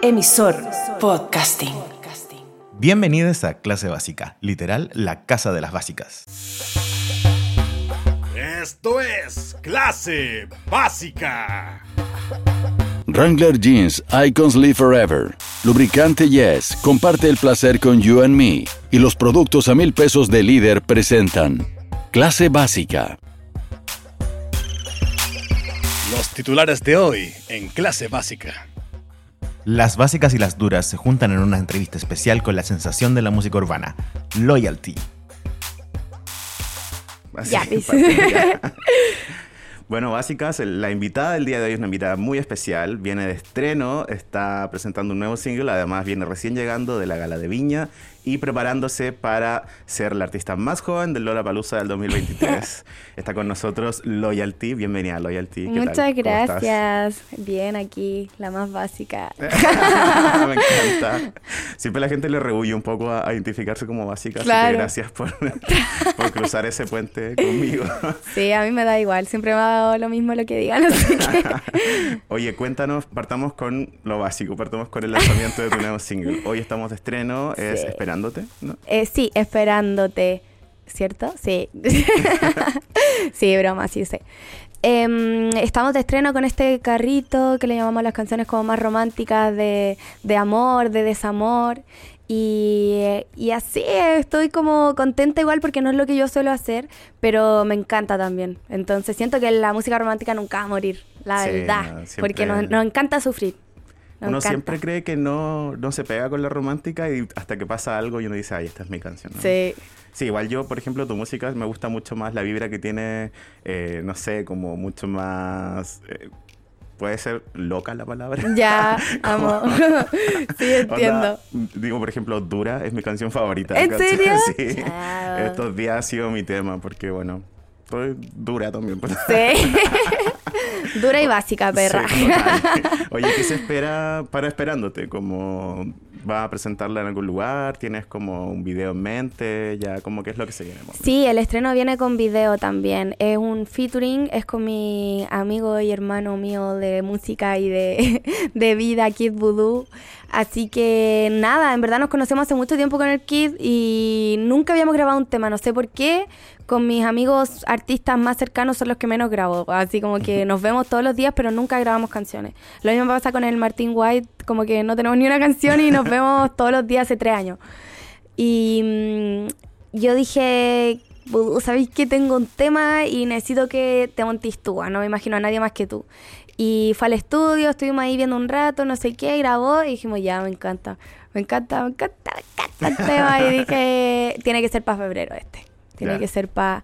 Emisor Podcasting. Bienvenidos a Clase Básica, literal, la casa de las básicas. Esto es Clase Básica. Wrangler Jeans Icons Live Forever. Lubricante Yes comparte el placer con You and Me. Y los productos a mil pesos de líder presentan Clase Básica. Los titulares de hoy en Clase Básica. Las básicas y las duras se juntan en una entrevista especial con la sensación de la música urbana, Loyalty. Pues. ya. Bueno, básicas, la invitada del día de hoy es una invitada muy especial, viene de estreno, está presentando un nuevo single, además viene recién llegando de la gala de Viña y preparándose para ser la artista más joven del Lollapalooza del 2023. está con nosotros Loyalty, bienvenida Loyalty. ¿qué tal? Muchas ¿Cómo estás? gracias. Bien, aquí, la más básica. Me encanta. Siempre la gente le rehuye un poco a, a identificarse como básica, así Claro. que gracias por, por cruzar ese puente conmigo. Sí, a mí me da igual, siempre me ha dado lo mismo lo que digan, así que... Oye, cuéntanos, partamos con lo básico, partamos con el lanzamiento de tu nuevo single. Hoy estamos de estreno, es Sí. Esperándote, ¿no? Eh, sí, esperándote, ¿cierto? Sí. sí, broma, sí sé. Em, estamos de estreno con este carrito que le llamamos las canciones como más románticas de, de amor, de desamor. Y, y así estoy como contenta igual porque no es lo que yo suelo hacer, pero me encanta también. Entonces siento que la música romántica nunca va a morir, la Sí, verdad. no, Porque nos, nos encanta sufrir. Uno encanta. siempre cree que no, no se pega con la romántica y hasta que pasa algo y uno dice, ay, esta es mi canción. ¿no? Sí. Sí, igual yo, por ejemplo, tu música me gusta mucho más la vibra que tiene, eh, no sé, como mucho más... eh, puede ser loca la palabra. Ya, amo. sí, entiendo. Onda, digo, por ejemplo, Dura es mi canción favorita. ¿En serio? Sí. Chao. Estos días ha sido mi tema porque, bueno, soy dura también. Sí. Dura y básica, perra. Sí. Oye, ¿qué se espera para Esperándote? Como ¿Vas a presentarla en algún lugar? ¿Tienes como un video en mente? Ya, como qué es lo que se viene? más? Sí, el estreno viene con video también. Es un featuring, es con mi amigo y hermano mío de música y de, de vida, Kid Voodoo. Así que nada, en verdad nos conocemos hace mucho tiempo con el Kid y nunca habíamos grabado un tema, no sé por qué. Con mis amigos artistas más cercanos son los que menos grabo. Así como que nos vemos todos los días, pero nunca grabamos canciones. Lo mismo pasa con el Martin White, como que no tenemos ni una canción y nos vemos todos los días hace tres años. Y mm, yo dije, "Vudú, ¿sabéis que tengo un tema y necesito que te montes tú? ah, No me imagino a nadie más que tú. Y fue al estudio, estuvimos ahí viendo un rato, no sé qué, grabó y dijimos, ya, me encanta, me encanta, me encanta, me encanta el tema. Y dije, tiene que ser para febrero este. Tiene que ser para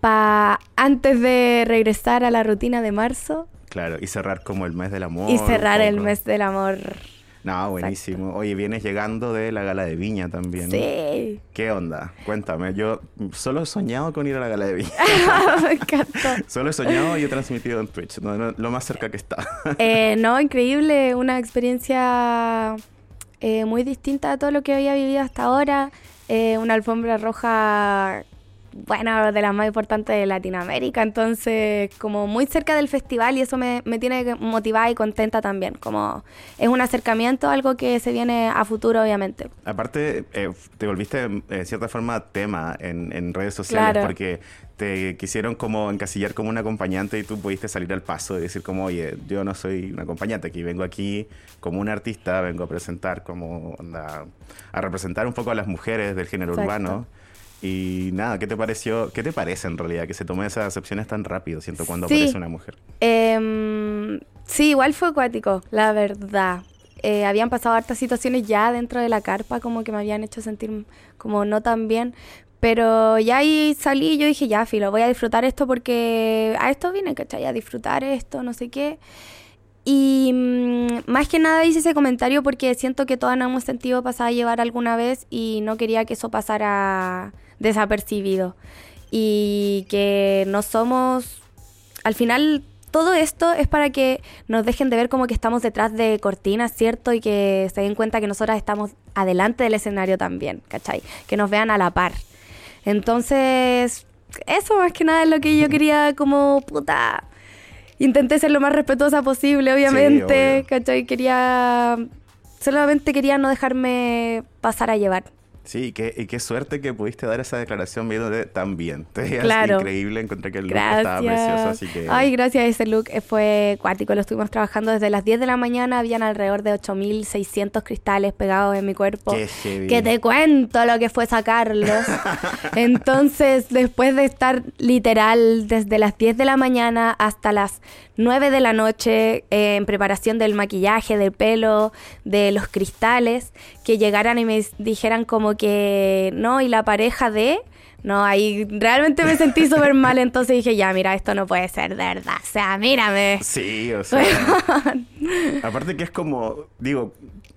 pa antes de regresar a la rutina de marzo Claro, y cerrar como el mes del amor. y cerrar el mes del amor. No, buenísimo. Oye, vienes llegando de la gala de Viña también. Sí, ¿Qué onda? Cuéntame. Yo solo he soñado con ir a la gala de Viña. me encantó. Solo he soñado y he transmitido en Twitch, no- no- lo más cerca que está. Eh, no, increíble, una experiencia eh, muy distinta a todo lo que había vivido hasta ahora. Eh, una alfombra roja, bueno, de las más importantes de Latinoamérica, entonces como muy cerca del festival y eso me, me tiene motivada y contenta también, como es un acercamiento, algo que se viene a futuro obviamente. Aparte, eh, te volviste de cierta forma tema en, en redes sociales Claro. porque te quisieron como encasillar como un acompañante y tú pudiste salir al paso y decir como, oye, yo no soy un acompañante aquí, vengo aquí como un artista, vengo a presentar como, onda, a representar un poco a las mujeres del género Exacto. urbano. Y nada, ¿qué te pareció? ¿Qué te parece en realidad que se tomen esas acepciones tan rápido, siento, cuando Sí. aparece una mujer? Em, sí, igual fue acuático, la verdad. Eh, habían pasado hartas situaciones ya dentro de la carpa, como que me habían hecho sentir como no tan bien. Pero ya ahí salí y yo dije, ya, filo, voy a disfrutar esto porque a esto vine, ¿cachai? A disfrutar esto, no sé qué. Y mm, más que nada hice ese comentario porque siento que todas nos hemos sentido pasar a llevar alguna vez y no quería que eso pasara desapercibido. Y que no somos al final todo esto es para que nos dejen de ver como que estamos detrás de cortinas, ¿cierto? Y que se den cuenta que nosotras estamos adelante del escenario también, ¿cachai? Que nos vean a la par. Entonces, eso más que nada es lo que yo quería como puta. Intenté ser lo más respetuosa posible, obviamente, obvio. ¿cachai? Quería solamente quería no dejarme pasar a llevar. Sí, y qué, y qué suerte que pudiste dar esa declaración viéndote tan bien. Te Claro. increíble, encontré que el look Gracias. estaba precioso, así que... Ay, gracias. Ese look fue cuático. Lo estuvimos trabajando desde las 10 de la mañana. Habían alrededor de 8600 cristales pegados en mi cuerpo. Qué heavy. Que te cuento lo que fue sacarlos. Entonces, después de estar literal desde las 10 de la mañana hasta las 9 de la noche eh, en preparación del maquillaje, del pelo, de los cristales, que llegaran y me dijeran como que no, y la pareja de... No, ahí realmente me sentí súper mal, entonces dije, ya, mira, esto no puede ser de verdad. O sea, mírame. Sí, o sea... aparte que es como, digo,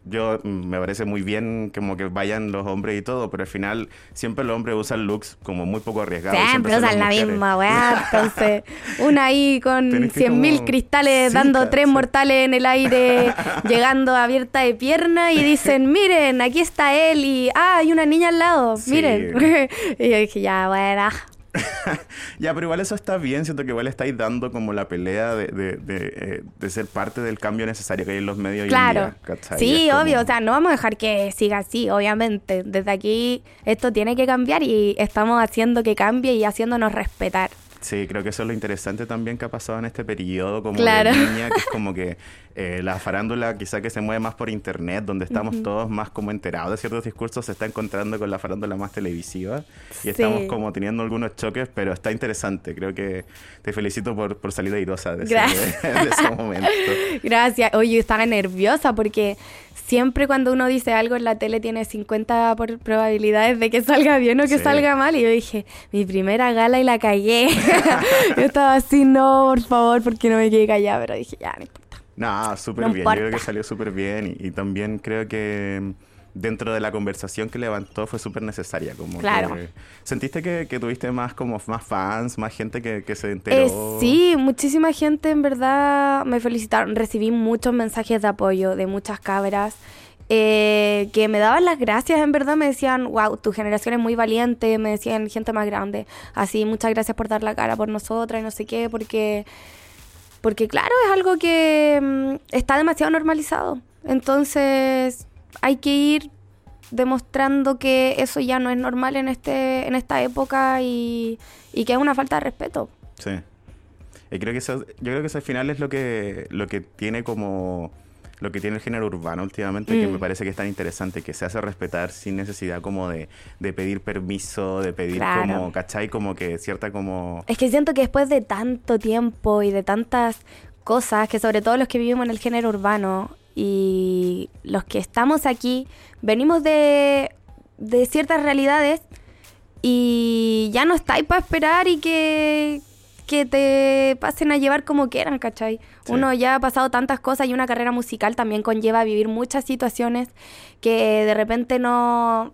yo mm, me parece muy bien como que vayan los hombres y todo, pero al final siempre los hombres usan looks como muy poco arriesgados. Siempre usan la mujeres. misma, weá. Entonces, una ahí con Tenés que 100.000 como- cristales Sí, dando tres mortales en el aire, llegando abierta de pierna y dicen, miren, aquí está él y, ah, hay una niña al lado, Sí. miren. y yo dije, ya, bueno. Ya, pero igual eso está bien, siento que igual estáis dando como la pelea de, de, de, eh, de ser parte del cambio necesario que hay en los medios hoy en Claro. día, ¿cachai? Sí, como- obvio. O sea, no vamos a dejar que siga así, obviamente. Desde aquí esto tiene que cambiar y estamos haciendo que cambie y haciéndonos respetar. Sí, creo que eso es lo interesante también que ha pasado en este periodo como Claro. de niña, que es como que eh, la farándula quizá que se mueve más por internet, donde estamos todos más como enterados de ciertos discursos, se está encontrando con la farándula más televisiva y Sí. estamos como teniendo algunos choques, pero está interesante. Creo que te felicito por, por salir airosa de ese, Gracias. de ese momento. Gracias. Oye, yo estaba nerviosa porque siempre cuando uno dice algo en la tele tiene 50 por probabilidades de que salga bien o que Sí. salga mal. Y yo dije, mi primera gala y la cagué. yo estaba así, no, por favor, porque no me quedé callada. Pero dije, ya, no importa. No, súper No bien. Yo creo que importa. salió súper bien y, y también creo que mm, dentro de la conversación que levantó fue súper necesaria. Como Claro. que- ¿Sentiste que, que tuviste más como más fans, más gente que, que se enteró? Eh, sí, muchísima gente en verdad me felicitaron. Recibí muchos mensajes de apoyo de muchas cabras eh, que me daban las gracias, en verdad me decían, wow, tu generación es muy valiente, me decían gente más grande, así, muchas gracias por dar la cara por nosotras y no sé qué, porque, porque claro, es algo que mm, está demasiado normalizado. Entonces hay que ir demostrando que eso ya no es normal en este en esta época y, y que es una falta de respeto. Sí. Y creo que eso, yo creo que eso al final es lo que, lo que tiene como lo que tiene el género urbano últimamente, que Mm. me parece que es tan interesante, que se hace respetar sin necesidad como de, de pedir permiso, de pedir Claro. como, ¿cachai? Como que cierta como... Es que siento que después de tanto tiempo y de tantas cosas, que sobre todo los que vivimos en el género urbano y los que estamos aquí, venimos de, de ciertas realidades y ya no estáis para esperar y que, que te pasen a llevar como quieran, ¿cachai? Sí. Uno ya ha pasado tantas cosas y una carrera musical también conlleva vivir muchas situaciones que de repente no,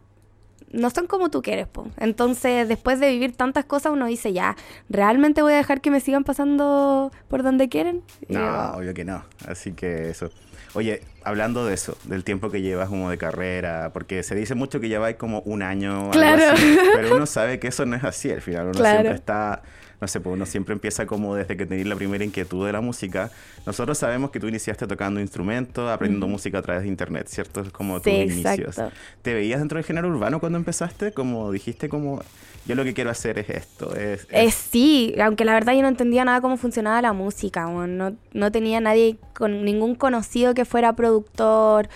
no son como tú quieres, po. Entonces, después de vivir tantas cosas, uno dice, ya, ¿realmente voy a dejar que me sigan pasando por donde quieren? Y No, yo, obvio que no. Así que eso. Oye, hablando de eso, del tiempo que llevas como de carrera, porque se dice mucho que lleváis como un año, algo Claro. así, pero uno sabe que eso no es así al final. Uno Claro. siempre está, no sé, pues uno siempre empieza como desde que tenéis la primera inquietud de la música. Nosotros sabemos que tú iniciaste tocando instrumentos, aprendiendo música a través de internet, ¿cierto? Es como tus Sí, inicios. exacto. ¿Te veías dentro del género urbano cuando empezaste? Como dijiste, como yo lo que quiero hacer es esto. Es, Eh, sí, aunque la verdad yo no entendía nada cómo funcionaba la música, no, no tenía nadie, con ningún conocido que fuera productor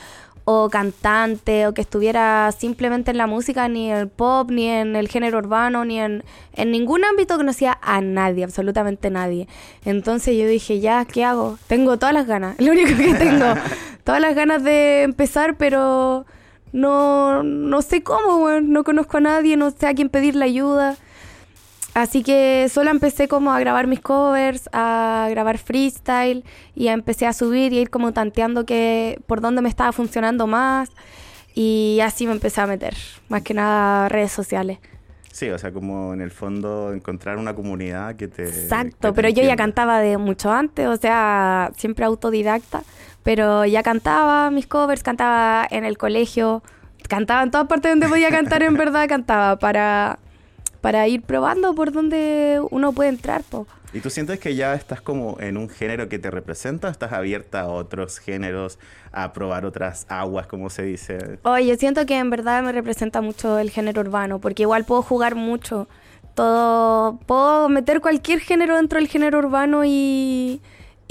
o cantante o que estuviera simplemente en la música, ni en el pop, ni en el género urbano, ni en, en ningún ámbito conocía a nadie, absolutamente nadie. Entonces yo dije, ya, ¿qué hago? Tengo todas las ganas, lo único que tengo, todas las ganas de empezar, pero no, no sé cómo, no conozco a nadie, no sé a quién pedirle ayuda. Así que solo empecé como a grabar mis covers, a grabar freestyle y a empecé a subir y a ir como tanteando que por dónde me estaba funcionando más y así me empecé a meter, más que nada redes sociales. Sí, o sea, como en el fondo encontrar una comunidad que te... que Exacto, te pero yo ya cantaba de mucho antes, o sea, siempre autodidacta, pero ya cantaba mis covers, cantaba en el colegio, cantaba en todas partes donde podía cantar, en verdad cantaba para, para ir probando por donde uno puede entrar. Po. ¿Y tú sientes que ya estás como en un género que te representa? ¿Estás abierta a otros géneros, a probar otras aguas, como se dice? Oye, yo siento que en verdad me representa mucho el género urbano, porque igual puedo jugar mucho. Todo, puedo meter cualquier género dentro del género urbano y,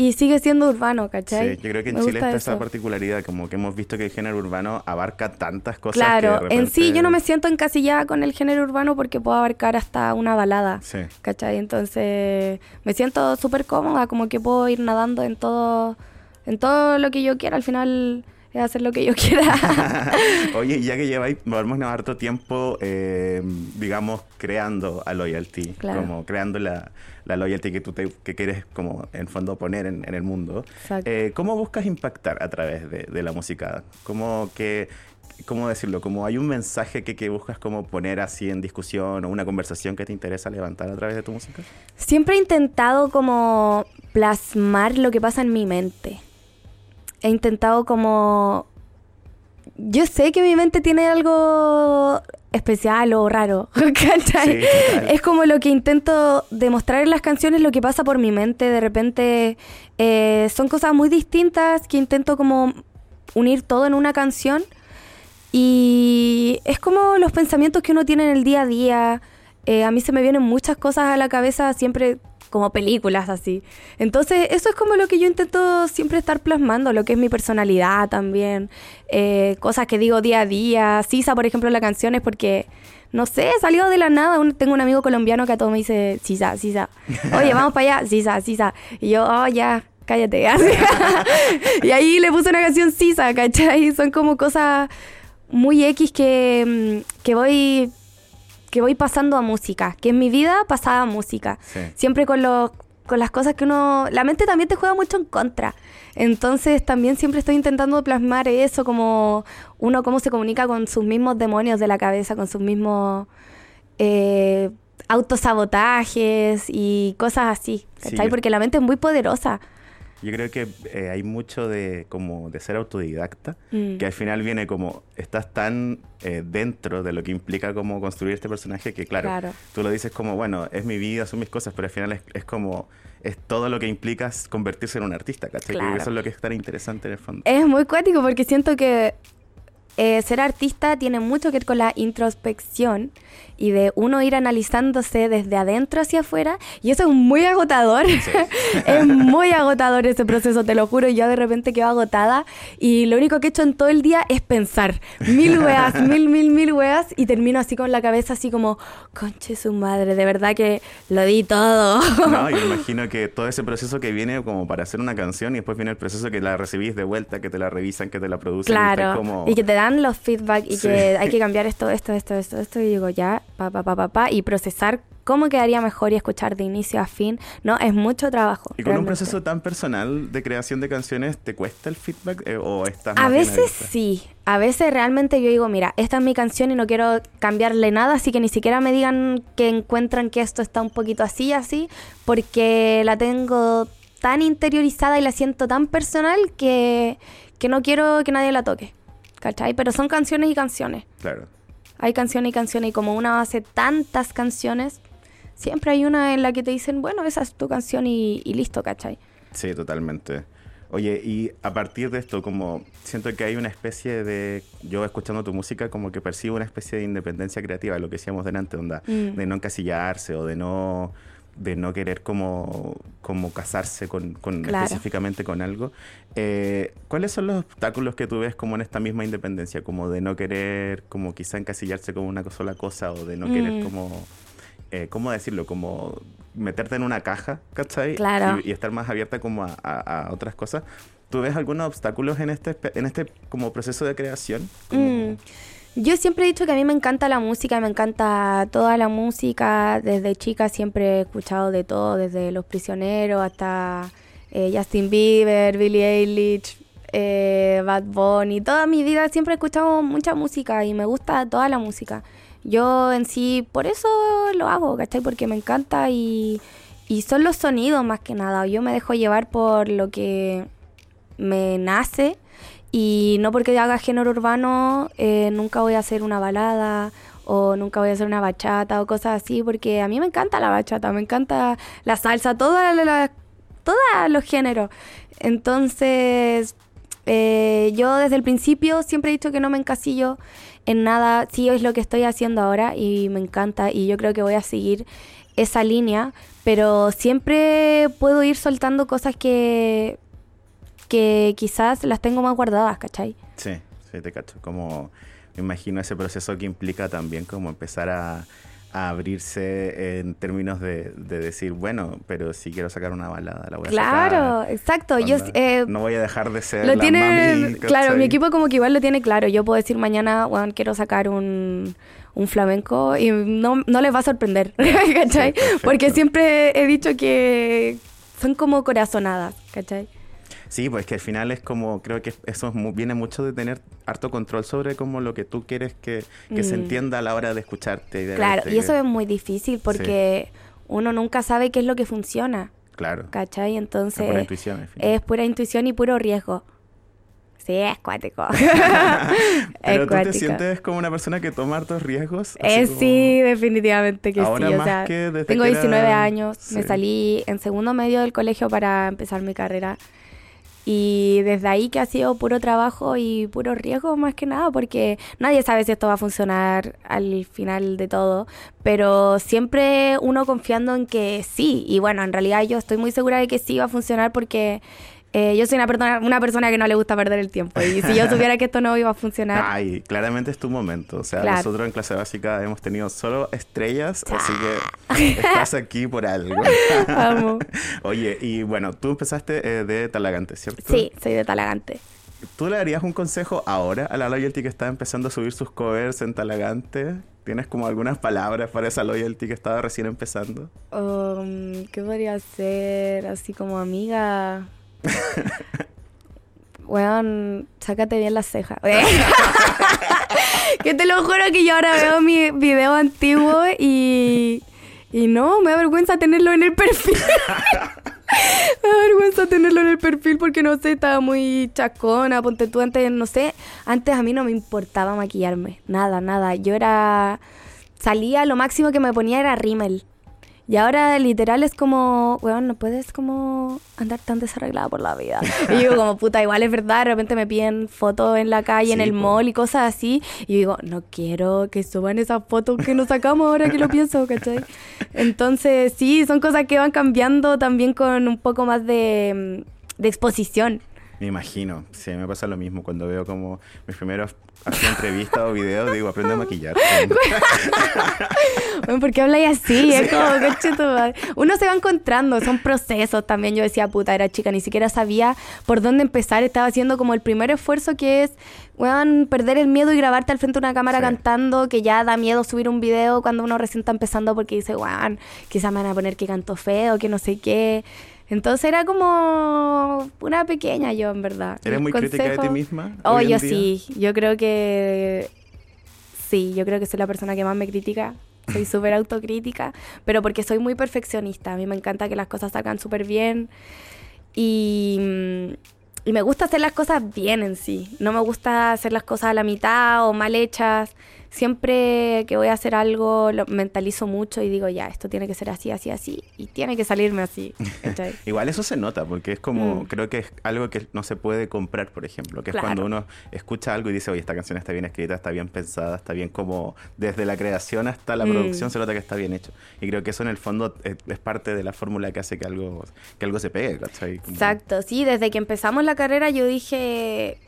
y sigue siendo urbano, ¿cachai? Sí, yo creo que en Me Chile está esa particularidad, como que hemos visto que el género urbano abarca tantas cosas. Claro, que de en sí repente- yo no me siento encasillada con el género urbano porque puedo abarcar hasta una balada, Sí. ¿cachai? Entonces me siento súper cómoda, como que puedo ir nadando en todo, en todo lo que yo quiera, al final es hacer lo que yo quiera. Oye, ya que lleváis, volvemos a harto tiempo, eh, digamos, creando a Loyalty, Claro. como creando la, la loyalty que tú te, que quieres, como en fondo, poner en, en el mundo. Eh, ¿Cómo buscas impactar a través de, de la música? ¿Cómo que, cómo decirlo? Como hay un mensaje que, que buscas como poner así en discusión o una conversación que te interesa levantar a través de tu música? Siempre he intentado como plasmar lo que pasa en mi mente. He intentado como... Yo sé que mi mente tiene algo especial o raro, ¿cachai? Sí, total. es como lo que intento demostrar en las canciones, lo que pasa por mi mente. De repente eh, son cosas muy distintas que intento como unir todo en una canción. Y es como los pensamientos que uno tiene en el día a día. Eh, a mí se me vienen muchas cosas a la cabeza, siempre como películas así. Entonces, eso es como lo que yo intento siempre estar plasmando, lo que es mi personalidad también. Eh, cosas que digo día a día. Sisa, por ejemplo, la canción es porque, no sé, salió de la nada. Tengo un amigo colombiano que a todo me dice, Sisa, Sisa. Oye, vamos para allá, Sisa, Sisa. Y yo, oh, ya, cállate. y ahí le puse una canción Sisa, ¿cachai? Son como cosas muy X que, mm, que voy que voy pasando a música, que en mi vida pasaba a música. Sí. Siempre con los con las cosas que uno la mente también te juega mucho en contra. Entonces también siempre estoy intentando plasmar eso como uno cómo se comunica con sus mismos demonios de la cabeza, con sus mismos eh, autosabotajes y cosas así, Sí, ¿cachai? Porque la mente es muy poderosa. Yo creo que eh, hay mucho de como de ser autodidacta, Mm. que al final viene como estás tan eh, dentro de lo que implica como construir este personaje que claro, Claro. tú lo dices como bueno es mi vida, son mis cosas, pero al final es, es como es todo lo que implica convertirse en un artista, ¿cachai? Creo que Claro. Eso es lo que es tan interesante en el fondo. Es muy cuático porque siento que eh, ser artista tiene mucho que ver con la introspección y de uno ir analizándose desde adentro hacia afuera y eso es muy agotador. es muy agotador ese proceso, te lo juro. Yo de repente quedo agotada y lo único que he hecho en todo el día es pensar mil weas, mil, mil, mil weas y termino así con la cabeza así como, conche su madre, de verdad que lo di todo. No, y me imagino que todo ese proceso que viene como para hacer una canción y después viene el proceso que la recibís de vuelta, que te la revisan, que te la producen. y Claro, estás como... y que te dan los feedback y Sí. que hay que cambiar esto, esto, esto, esto, esto, y digo ya, pa, pa, pa, pa, pa, y procesar cómo quedaría mejor y escuchar de inicio a fin. No, es mucho trabajo. Y con un realmente. proceso tan personal de creación de canciones, ¿te cuesta el feedback eh, o estás A veces sí, a veces realmente yo digo, mira, esta es mi canción y no quiero cambiarle nada, así que ni siquiera me digan que encuentran que esto está un poquito así, así, porque la tengo tan interiorizada y la siento tan personal que, que no quiero que nadie la toque. ¿Cachai? Pero son canciones y canciones. Claro. Hay canciones y canciones y como una hace tantas canciones, siempre hay una en la que te dicen, bueno, esa es tu canción y, y listo, ¿cachai? Sí, totalmente. Oye, y a partir de esto, como siento que hay una especie de, yo escuchando tu música, como que percibo una especie de independencia creativa, lo que decíamos delante, onda, Mm. de no encasillarse o de no, de no querer como, como casarse con, con Claro. específicamente con algo. Eh, ¿Cuáles son los obstáculos que tú ves como en esta misma independencia? Como de no querer, como quizá encasillarse con una sola cosa o de no querer Mm. como, eh, ¿cómo decirlo? Como meterte en una caja, ¿cachai? Claro. Y, y estar más abierta como a, a- a otras cosas. ¿Tú ves algunos obstáculos en este, en este como proceso de creación? Como- Mm. Yo siempre he dicho que a mí me encanta la música, me encanta toda la música. Desde chica siempre he escuchado de todo, desde Los Prisioneros hasta eh, Justin Bieber, Billie Eilish, eh, Bad Bunny. Toda mi vida siempre he escuchado mucha música y me gusta toda la música. Yo en sí, por eso lo hago, ¿cachai? Porque me encanta y, y son los sonidos más que nada. Yo me dejo llevar por lo que me nace y no porque haga género urbano eh, nunca voy a hacer una balada o nunca voy a hacer una bachata o cosas así, porque a mí me encanta la bachata, me encanta la salsa, toda la, todos los géneros. Entonces, eh, yo desde el principio siempre he dicho que no me encasillo en nada, sí es lo que estoy haciendo ahora y me encanta y yo creo que voy a seguir esa línea, pero siempre puedo ir soltando cosas que, que quizás las tengo más guardadas, ¿cachai? Sí, sí, te cacho. Como me imagino ese proceso que implica también como empezar a, abrirse en términos de, decir, bueno, pero si quiero sacar una balada, la voy a sacar. Claro, exacto. Yo, eh, no voy a dejar de ser lo la tiene, Claro, mi equipo como que igual lo tiene claro. Yo puedo decir mañana, bueno, quiero sacar un, flamenco y no, no les va a sorprender, ¿cachai? Porque siempre he dicho que son como corazonadas, ¿cachai? Sí, pues que al final es como, creo que eso viene mucho de tener harto control sobre como lo que tú quieres que, se mm. entienda a la hora de escucharte. claro, y eso es muy difícil porque uno nunca sabe qué es lo que funciona. Claro. ¿Cachai? Entonces... Es pura intuición. Es pura intuición y puro riesgo. Sí, es cuático. Pero tú te sientes como una persona que toma hartos riesgos. Eh, Sí, definitivamente que sí. O sea, tengo 19 años, me salí en segundo medio del colegio para empezar mi carrera. Y desde ahí que ha sido puro trabajo y puro riesgo más que nada, porque nadie sabe si esto va a funcionar al final de todo, pero siempre uno confiando en que sí. Y bueno, en realidad yo estoy muy segura de que sí va a funcionar porque eh, yo soy una persona, una persona que no le gusta perder el tiempo. Y si yo supiera que esto no iba a funcionar. Ay, claramente es tu momento. O sea, nosotros en clase básica hemos tenido solo estrellas, así que estás aquí por algo. Vamos. Oye, y bueno, tú empezaste eh, de Talagante, ¿cierto? Sí, soy de Talagante. ¿Tú le darías un consejo ahora a la loyalty que está empezando a subir sus covers en Talagante? ¿Tienes como algunas palabras para esa loyalty que estaba recién empezando? Um, ¿Qué podría ser? Así como amiga. Weón, sácate bien las cejas. que te lo juro que yo ahora veo mi video antiguo y. Y no, me da vergüenza tenerlo en el perfil. me da vergüenza tenerlo en el perfil porque no sé, estaba muy chacona. Ponte tú antes, no sé. Antes a mí no me importaba maquillarme. Nada, nada. Yo era. Salía, lo máximo que me ponía era rímel. Y ahora literal es como, weón, no puedes como andar tan desarreglada por la vida. Y digo como, puta, igual es verdad, de repente me piden fotos en la calle, en el mall y cosas así. Y digo, no quiero que suban esas fotos que nos sacamos ahora que lo pienso, ¿cachai? Entonces, sí, son cosas que van cambiando también con un poco más de, de exposición. Me imagino, sí, me pasa lo mismo cuando veo como mis primeros entrevistas o videos, digo, aprende a maquillar. bueno, ¿por qué habláis así? Es como, Uno se va encontrando, son procesos también. Yo decía, puta, era chica, ni siquiera sabía por dónde empezar. Estaba haciendo como el primer esfuerzo que es, weón, perder el miedo y grabarte al frente de una cámara cantando, que ya da miedo subir un video cuando uno recién está empezando porque dice, weón, quizás me van a poner que canto feo, que no sé qué. Entonces era como una pequeña yo, en verdad. ¿Eres muy crítica de ti misma? Oh, yo sí. Yo creo que. Sí, yo creo que soy la persona que más me critica. Soy súper autocrítica, pero porque soy muy perfeccionista. A mí me encanta que las cosas salgan súper bien. Y, y me gusta hacer las cosas bien en sí. No me gusta hacer las cosas a la mitad o mal hechas siempre que voy a hacer algo lo mentalizo mucho y digo, ya, esto tiene que ser así, así, así, y tiene que salirme así. Igual eso se nota, porque es como, mm. creo que es algo que no se puede comprar, por ejemplo, que es cuando uno escucha algo y dice, oye, esta canción está bien escrita, está bien pensada, está bien como desde la creación hasta la mm. producción se nota que está bien hecho. Y creo que eso en el fondo es, parte de la fórmula que hace que algo, que algo se pegue, Exacto, sí, desde que empezamos la carrera yo dije,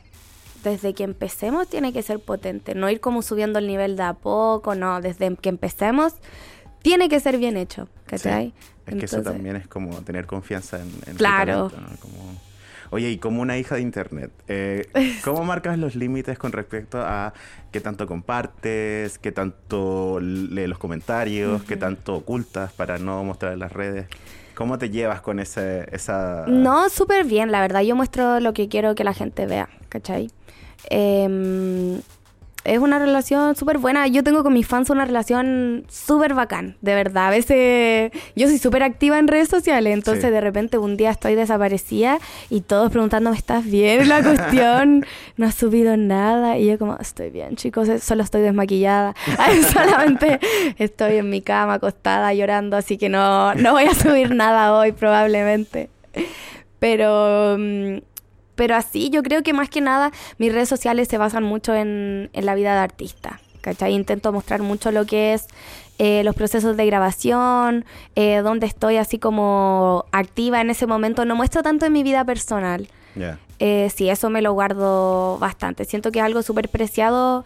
desde que empecemos tiene que ser potente, no ir como subiendo el nivel de a poco, no, desde que empecemos tiene que ser bien hecho, ¿cachai? Es que eso también es como tener confianza en, en claro. Oye, y como una hija de internet, eh, ¿cómo marcas los límites con respecto a qué tanto compartes, qué tanto lees los comentarios, qué tanto ocultas para no mostrar en las redes? ¿Cómo te llevas con ese, esa...? No, súper bien, la verdad. Yo muestro lo que quiero que la gente vea, ¿cachai? Eh, es una relación súper buena. Yo tengo con mis fans una relación súper bacán, de verdad. A veces yo soy súper activa en redes sociales, entonces Sí. de repente un día estoy desaparecida y todos preguntándome, ¿estás bien? La cuestión, no has subido nada. Y yo como, estoy bien, chicos, eh, solo estoy desmaquillada. Ay, solamente estoy en mi cama acostada llorando, así que no, no voy a subir nada hoy probablemente. Pero... mm, pero así, yo creo que más que nada mis redes sociales se basan mucho en, en la vida de artista. ¿Cachai? Intento mostrar mucho lo que es eh, los procesos de grabación, eh, donde estoy así como activa en ese momento. No muestro tanto en mi vida personal. Ya. Eh, sí, eso me lo guardo bastante. Siento que es algo súper preciado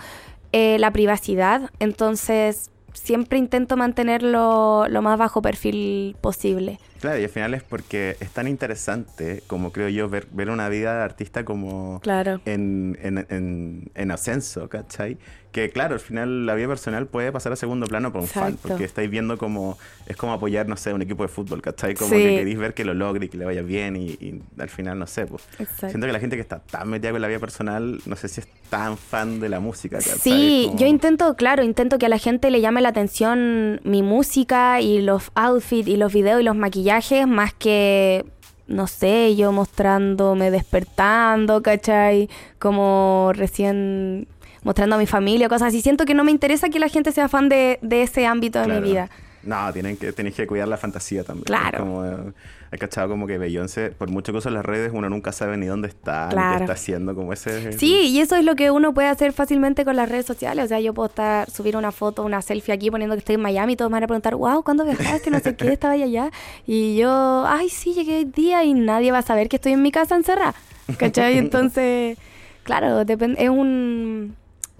eh, la privacidad. Entonces, siempre intento mantenerlo lo más bajo perfil posible. Claro, y al final es porque es tan interesante, como creo yo, ver, ver una vida de artista como Claro. en, en, en, en ascenso, ¿cachai? Que claro, al final la vida personal puede pasar a segundo plano por un fan, Exacto. porque estáis viendo como, es como apoyar, no sé, un equipo de fútbol, ¿cachai? Como Sí. que queréis ver que lo logre y que le vaya bien y, y al final, no sé, pues. Exacto. Siento que la gente que está tan metida con la vida personal, no sé si es tan fan de la música, ¿cachai? Sí, Como- yo intento, claro, intento que a la gente le llame la atención mi música y los outfits y los videos y los maquillajes más que, no sé, yo mostrándome despertando, ¿cachai? Como recién mostrando a mi familia, cosas así. Siento que no me interesa que la gente sea fan de, de ese ámbito de Claro. mi vida. No, tienen que, tenéis que cuidar la fantasía también. Claro. Es Como, eh, he cachado como que Beyoncé, por mucho que usa las redes, uno nunca sabe ni dónde está, ni qué está haciendo, como ese... Sí, y eso es lo que uno puede hacer fácilmente con las redes sociales. O sea, yo puedo estar, subir una foto, una selfie aquí poniendo que estoy en Miami y todos me van a preguntar, wow, ¿cuándo viajaste? No sé qué, estaba allá. Y yo, ay, sí, llegué hoy día y nadie va a saber que estoy en mi casa encerrada. ¿Cachai? Entonces, claro, depende, es un,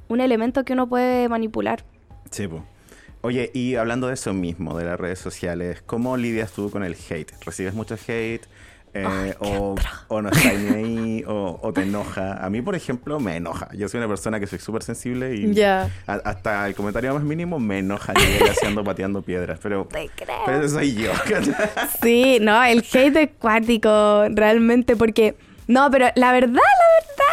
un elemento que uno puede manipular. Sí, po. Oye, y hablando de eso mismo, de las redes sociales, ¿cómo lidias tú con el hate? ¿Recibes mucho hate? Eh, Ay, o, no estás ni ahí, o, o te enoja. A mí, por ejemplo, me enoja. Yo soy una persona que soy súper sensible y a- hasta el comentario más mínimo me enoja. Voy haciendo pateando piedras, pero, Te creo. pero eso soy yo. Sí, no, el hate es cuático, realmente, porque... No, pero la verdad, la verdad,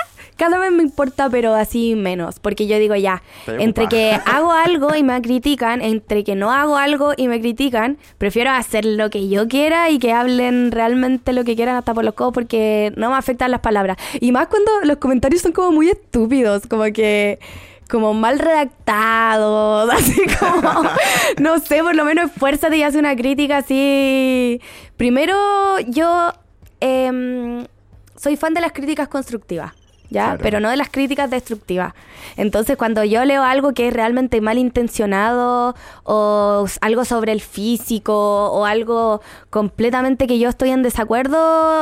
cada vez me importa, pero así menos. Porque yo digo ya, entre que hago algo y me critican, entre que no hago algo y me critican, prefiero hacer lo que yo quiera y que hablen realmente lo que quieran hasta por los codos porque no me afectan las palabras. Y más cuando los comentarios son como muy estúpidos, como que como mal redactados, así como, no sé, por lo menos esfuérzate y haz una crítica así. Primero, yo em, soy fan de las críticas constructivas. ¿Ya? Claro. Pero no de las críticas destructivas. Entonces, cuando yo leo algo que es realmente malintencionado o algo sobre el físico o algo completamente que yo estoy en desacuerdo,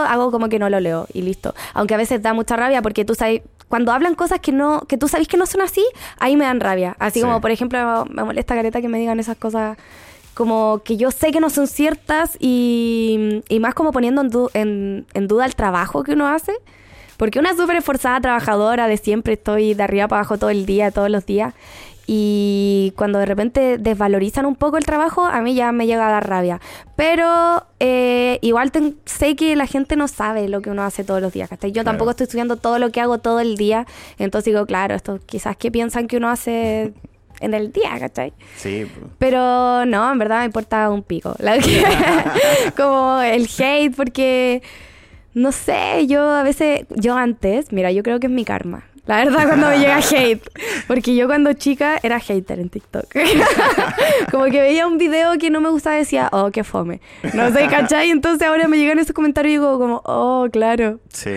hago como que no lo leo y listo. Aunque a veces da mucha rabia porque tú sabes, cuando hablan cosas que no que tú sabes que no son así, ahí me dan rabia. Así Sí. como, por ejemplo, me molesta careta que me digan esas cosas como que yo sé que no son ciertas y, y más como poniendo en, du- en- en duda el trabajo que uno hace. Porque una súper esforzada trabajadora de siempre, estoy de arriba para abajo todo el día, todos los días. Y cuando de repente desvalorizan un poco el trabajo, a mí ya me llega a dar rabia. Pero eh, igual ten- sé que la gente no sabe lo que uno hace todos los días. ¿cachai? Yo Claro. tampoco estoy estudiando todo lo que hago todo el día. Entonces digo, claro, esto quizás que piensan que uno hace en el día, ¿cachai? Sí, po. Pero no, en verdad me importa un pico. La que- como el hate, porque no sé, yo a veces, yo antes, mira, yo creo que es mi karma. La verdad, cuando me llega hate. Porque yo cuando chica era hater en TikTok. Como que veía un video que no me gustaba y decía, oh, qué fome. No sé, ¿cachai? Entonces ahora me llegan esos comentarios y digo como, oh, claro. Sí.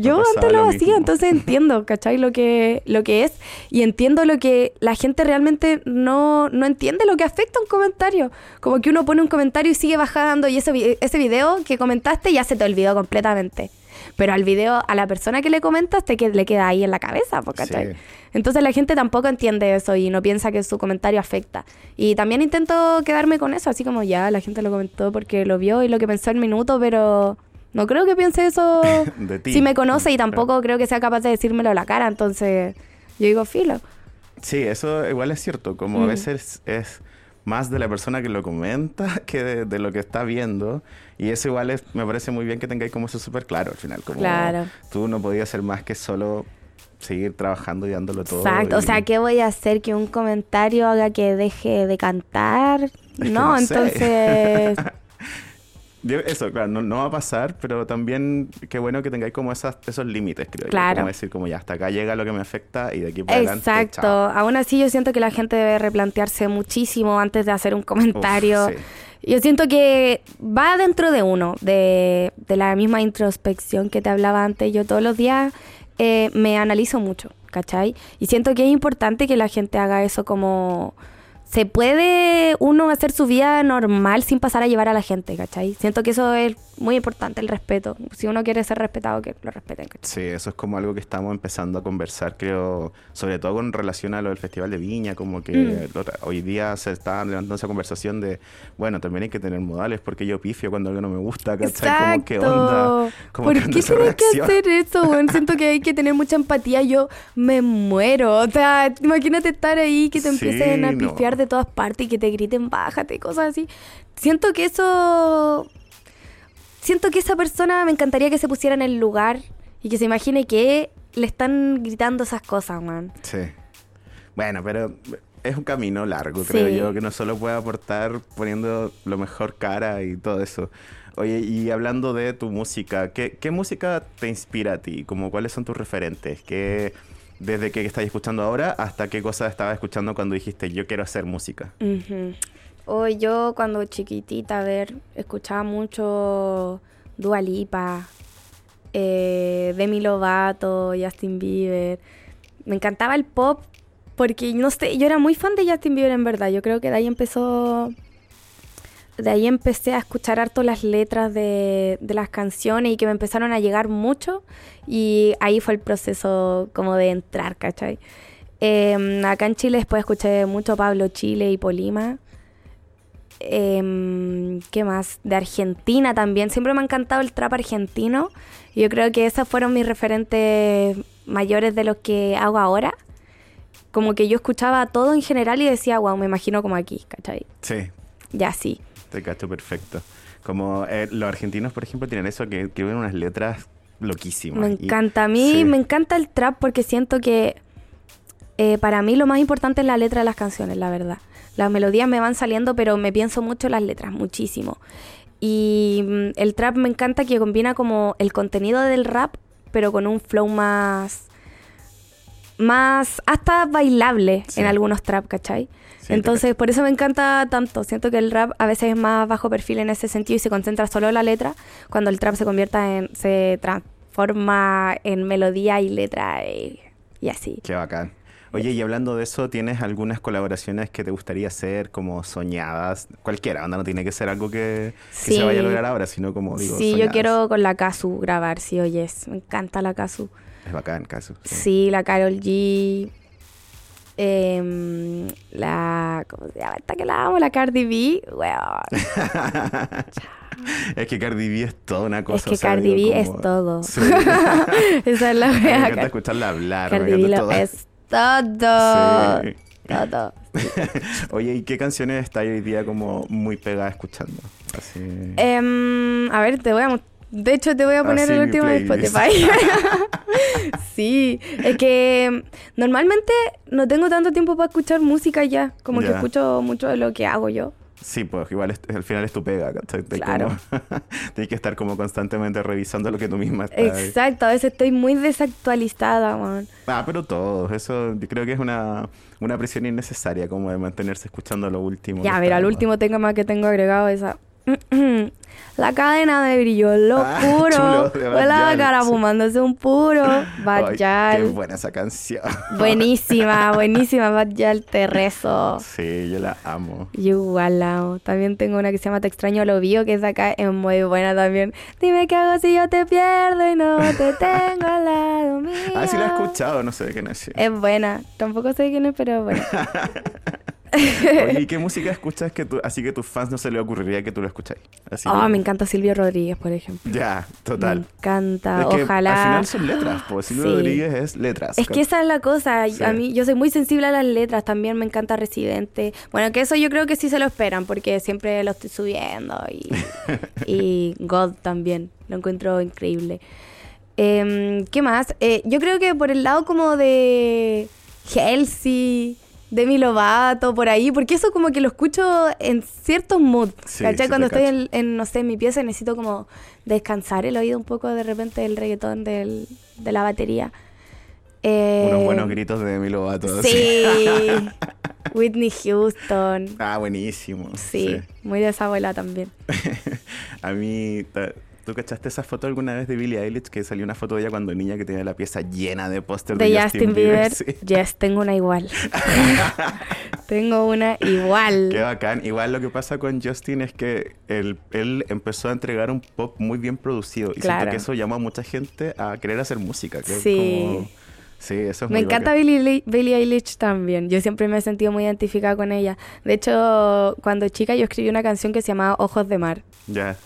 Yo antes lo, hacía, mismo. entonces entiendo, ¿cachai? Lo que, lo que es y entiendo lo que la gente realmente no, no entiende lo que afecta un comentario. Como que uno pone un comentario y sigue bajando y ese, ese video que comentaste ya se te olvidó completamente. Pero al video, a la persona que le comentas, te que, le queda ahí en la cabeza, ¿cachai? Sí. Entonces la gente tampoco entiende eso y no piensa que su comentario afecta. Y también intento quedarme con eso, así como ya, la gente lo comentó porque lo vio y lo que pensó el minuto, pero no creo que piense eso De ti. si me conoce y tampoco creo que sea capaz de decírmelo a la cara. Entonces yo digo, filo. Sí, eso igual es cierto. Como a Mm. veces es más de la persona que lo comenta que de, de lo que está viendo. Y eso igual es, me parece muy bien que tengáis como eso súper claro al final. Como Claro. Tú no podías ser más que solo seguir trabajando y dándolo todo. Exacto, o sea, ¿qué voy a hacer? ¿Que un comentario haga que deje de cantar? no, no sé. entonces... Yo- eso, claro, no, no va a pasar, pero también qué bueno que tengáis como esas, esos límites, creo yo. Claro. Como decir, como ya, hasta acá llega lo que me afecta y de aquí para adelante, Exacto. Aún así yo siento que la gente debe replantearse muchísimo antes de hacer un comentario. Uf, sí. Yo siento que va dentro de uno, de, de la misma introspección que te hablaba antes. Yo todos los días eh, me analizo mucho, ¿cachai? Y siento que es importante que la gente haga eso como... Se puede uno hacer su vida normal sin pasar a llevar a la gente, ¿cachai? Siento que eso es muy importante, el respeto. Si uno quiere ser respetado, que lo respeten, ¿cachai? Sí, eso es como algo que estamos empezando a conversar, creo, sobre todo con relación a lo del Festival de Viña, como que Mm. hoy día se está levantando esa conversación de, bueno, también hay que tener modales porque yo pifio cuando algo no me gusta, ¿cachai? Como, ¿qué onda? Como, ¿Por ¿qué tienes que hacer eso, weón? Siento que hay que tener mucha empatía. Yo me muero. O sea, imagínate estar ahí, que te Sí, empiecen a no. De todas partes y que te griten bájate y cosas así. Siento que eso... Siento que esa persona me encantaría que se pusiera en el lugar y que se imagine que le están gritando esas cosas, man. Sí. Bueno, pero es un camino largo, Sí. creo yo, que no solo puede aportar poniendo lo mejor cara y todo eso. Oye, y hablando de tu música, ¿qué, qué música te inspira a ti? Como, ¿Cuáles son tus referentes? ¿Qué, desde qué estás escuchando ahora hasta qué cosas estabas escuchando cuando dijiste yo quiero hacer música? Hoy yo cuando chiquitita, a ver, escuchaba mucho Dua Lipa, eh, Demi Lovato, Justin Bieber. Me encantaba el pop porque, no sé, yo era muy fan de Justin Bieber en verdad. Yo creo que de ahí empezó... De ahí empecé a escuchar harto las letras de, de las canciones y que me empezaron a llegar mucho. Y ahí fue el proceso como de entrar, ¿cachai? Eh, acá en Chile después escuché mucho Pablo Chile y Polima. Em, ¿Qué más? De Argentina también. Siempre me ha encantado el trap argentino. Yo creo que esos fueron mis referentes mayores de los que hago ahora. Como que yo escuchaba todo en general y decía, wow, me imagino como aquí, ¿cachai? Sí, Ya sí. Te cacho perfecto. Como eh, los argentinos, por ejemplo, tienen eso que escriben unas letras loquísimas. Me Y- encanta. A mí sí. me encanta el trap porque siento que eh, para mí lo más importante es la letra de las canciones, la verdad. Las melodías me van saliendo, pero me pienso mucho en las letras, muchísimo. Y mm, el trap me encanta que combina como el contenido del rap, pero con un flow más. más. hasta bailable Sí. en algunos trap, ¿cachai? Sí, Entonces, por eso me encanta tanto. Siento que el rap a veces es más bajo perfil en ese sentido y se concentra solo en la letra, cuando el trap se convierta en. se transforma en melodía y letra y, y así. Qué bacán. Oye, y hablando de eso, ¿tienes algunas colaboraciones que te gustaría hacer como soñadas? Cualquiera, onda, no tiene que ser algo que, que se vaya a Sí. lograr ahora, sino como digo, sí, yo soñadas. quiero con la Kazu grabar, sí, oyes. Me encanta la Kazu. Es bacán, caso. Sí, la Carol G. em, la. ¿Cómo se llama? Esta que la amo, la Cardi B. Weón. es que Cardi B es toda una cosa. Es que o sea, Cardi digo, B como- es todo. Sí. Esa es la me wea. encanta Car- escucharla hablar. me Cardi B encanta lo es todo. Sí. Todo. Oye, ¿y qué canciones está hoy día como muy pegada escuchando? Así... Em, a ver, te voy a. mo- De hecho, te voy a poner Así el último de. Spotify. sí, es que normalmente no tengo tanto tiempo para escuchar música ya. Como que escucho mucho de lo que hago yo. Sí, pues igual es- al final es tu pega, ¿cachai? Claro. Tienes que estar como constantemente revisando lo que tú misma estás. Exacto, a veces estoy muy desactualizada, man. Ah, pero todos, eso yo creo que es una, una presión innecesaria como de mantenerse escuchando lo último. Ya, mira, el último tema que tengo agregado es esa. La cadena de brillo, lo Ah, puro. de Fue la cara fumándose un puro. Bad Ay, Qué buena esa canción. Buenísima, buenísima, Bad Yal, te rezo. Sí, yo la amo. Yo igual la amo. También tengo una que se llama Te extraño lo vio, que es de acá, es muy buena también. Dime qué hago si yo te pierdo y no te tengo al lado mío. Ah, sí la he escuchado, no sé de quién es. Es buena. Tampoco sé quién es, pero bueno. Oye, ¿y qué música escuchas que tú, así que a tus fans no se le ocurriría que tú lo escucháis? Así Oh, me encanta Silvio Rodríguez, por ejemplo. Ya, Me total. encanta. Es que Ojalá. Al final son letras, pues Silvio Sí. Rodríguez es letras. Es que esa es la cosa. Sí. A mí, yo soy muy sensible a las letras. También me encanta Residente. Bueno, que eso yo creo que sí se lo esperan, porque siempre lo estoy subiendo. Y, y God también. Lo encuentro increíble. Em, ¿Qué más? Eh, yo creo que por el lado como de Halsey, Demi Lovato, por ahí, porque eso como que lo escucho en ciertos moods, Sí, ¿cachai? Cuando estoy en, en, no sé, en mi pieza necesito como descansar el oído un poco de repente del reggaetón, del, de la batería. Eh, Unos buenos gritos de Demi Lovato. Sí. Whitney Houston. Ah, buenísimo. Sí, muy de esa abuela también. A mí, ¿tú cachaste esa foto alguna vez de Billie Eilish? Que salió una foto de ella cuando niña que tenía la pieza llena de pósters de, De Justin Bieber. Sí. Yes, tengo una igual. tengo una igual. Qué bacán. Igual lo que pasa con Justin es que él, él empezó a entregar un pop muy bien producido. Y Claro. siento que eso llamó a mucha gente a querer hacer música. que Sí. como- sí, eso es Me muy encanta. Billie, Billie Eilish también. Yo siempre me he sentido muy identificada con ella. De hecho, cuando chica yo escribí una canción que se llamaba Ojos de Mar. Ya.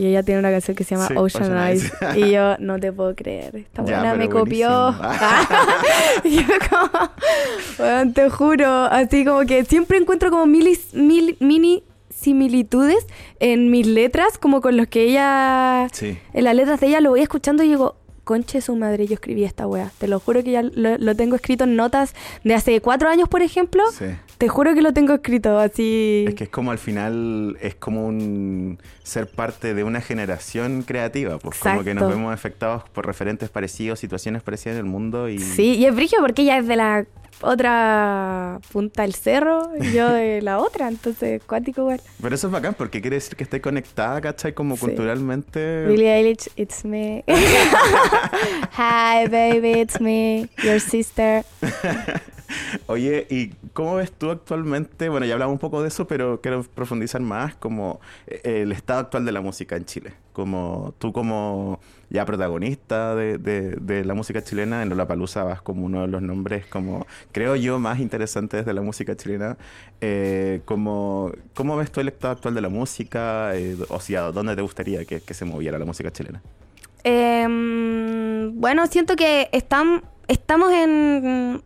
Y ella tiene una canción que se llama Sí, Ocean, Ocean Eyes. Y yo no te puedo creer. Esta Ya, buena me copió. y yo como, te juro, así como que siempre encuentro como milis- mil, mini similitudes en mis letras, como con los que ella, Sí. en las letras de ella lo voy escuchando y digo, conche su madre, yo escribí esta wea. Te lo juro que ya lo, lo tengo escrito en notas de hace cuatro años, por ejemplo. Sí. Te juro que lo tengo escrito así. Es que es como al final, es como un ser parte de una generación creativa, pues como que nos vemos afectados por referentes parecidos, situaciones parecidas en el mundo y Sí, y es brigio porque ella es de la otra punta del cerro y yo de la otra, entonces cuático igual. Pero eso es bacán porque quiere decir que esté conectada, ¿cachai? Como Sí. culturalmente. Billie Eilish, it's me. Hi baby, it's me, your sister. Oye, ¿y cómo ves tú actualmente? Bueno, ya hablamos un poco de eso, pero quiero profundizar más como eh, el estado actual de la música en Chile. Como tú como ya protagonista de, la música chilena, en Lollapalooza vas como uno de los nombres, como creo yo, más interesantes de la música chilena. Eh, como, ¿Cómo ves tú el estado actual de la música? Eh, o sea, ¿dónde te gustaría que, que se moviera la música chilena? Em, bueno, siento que están, estamos en,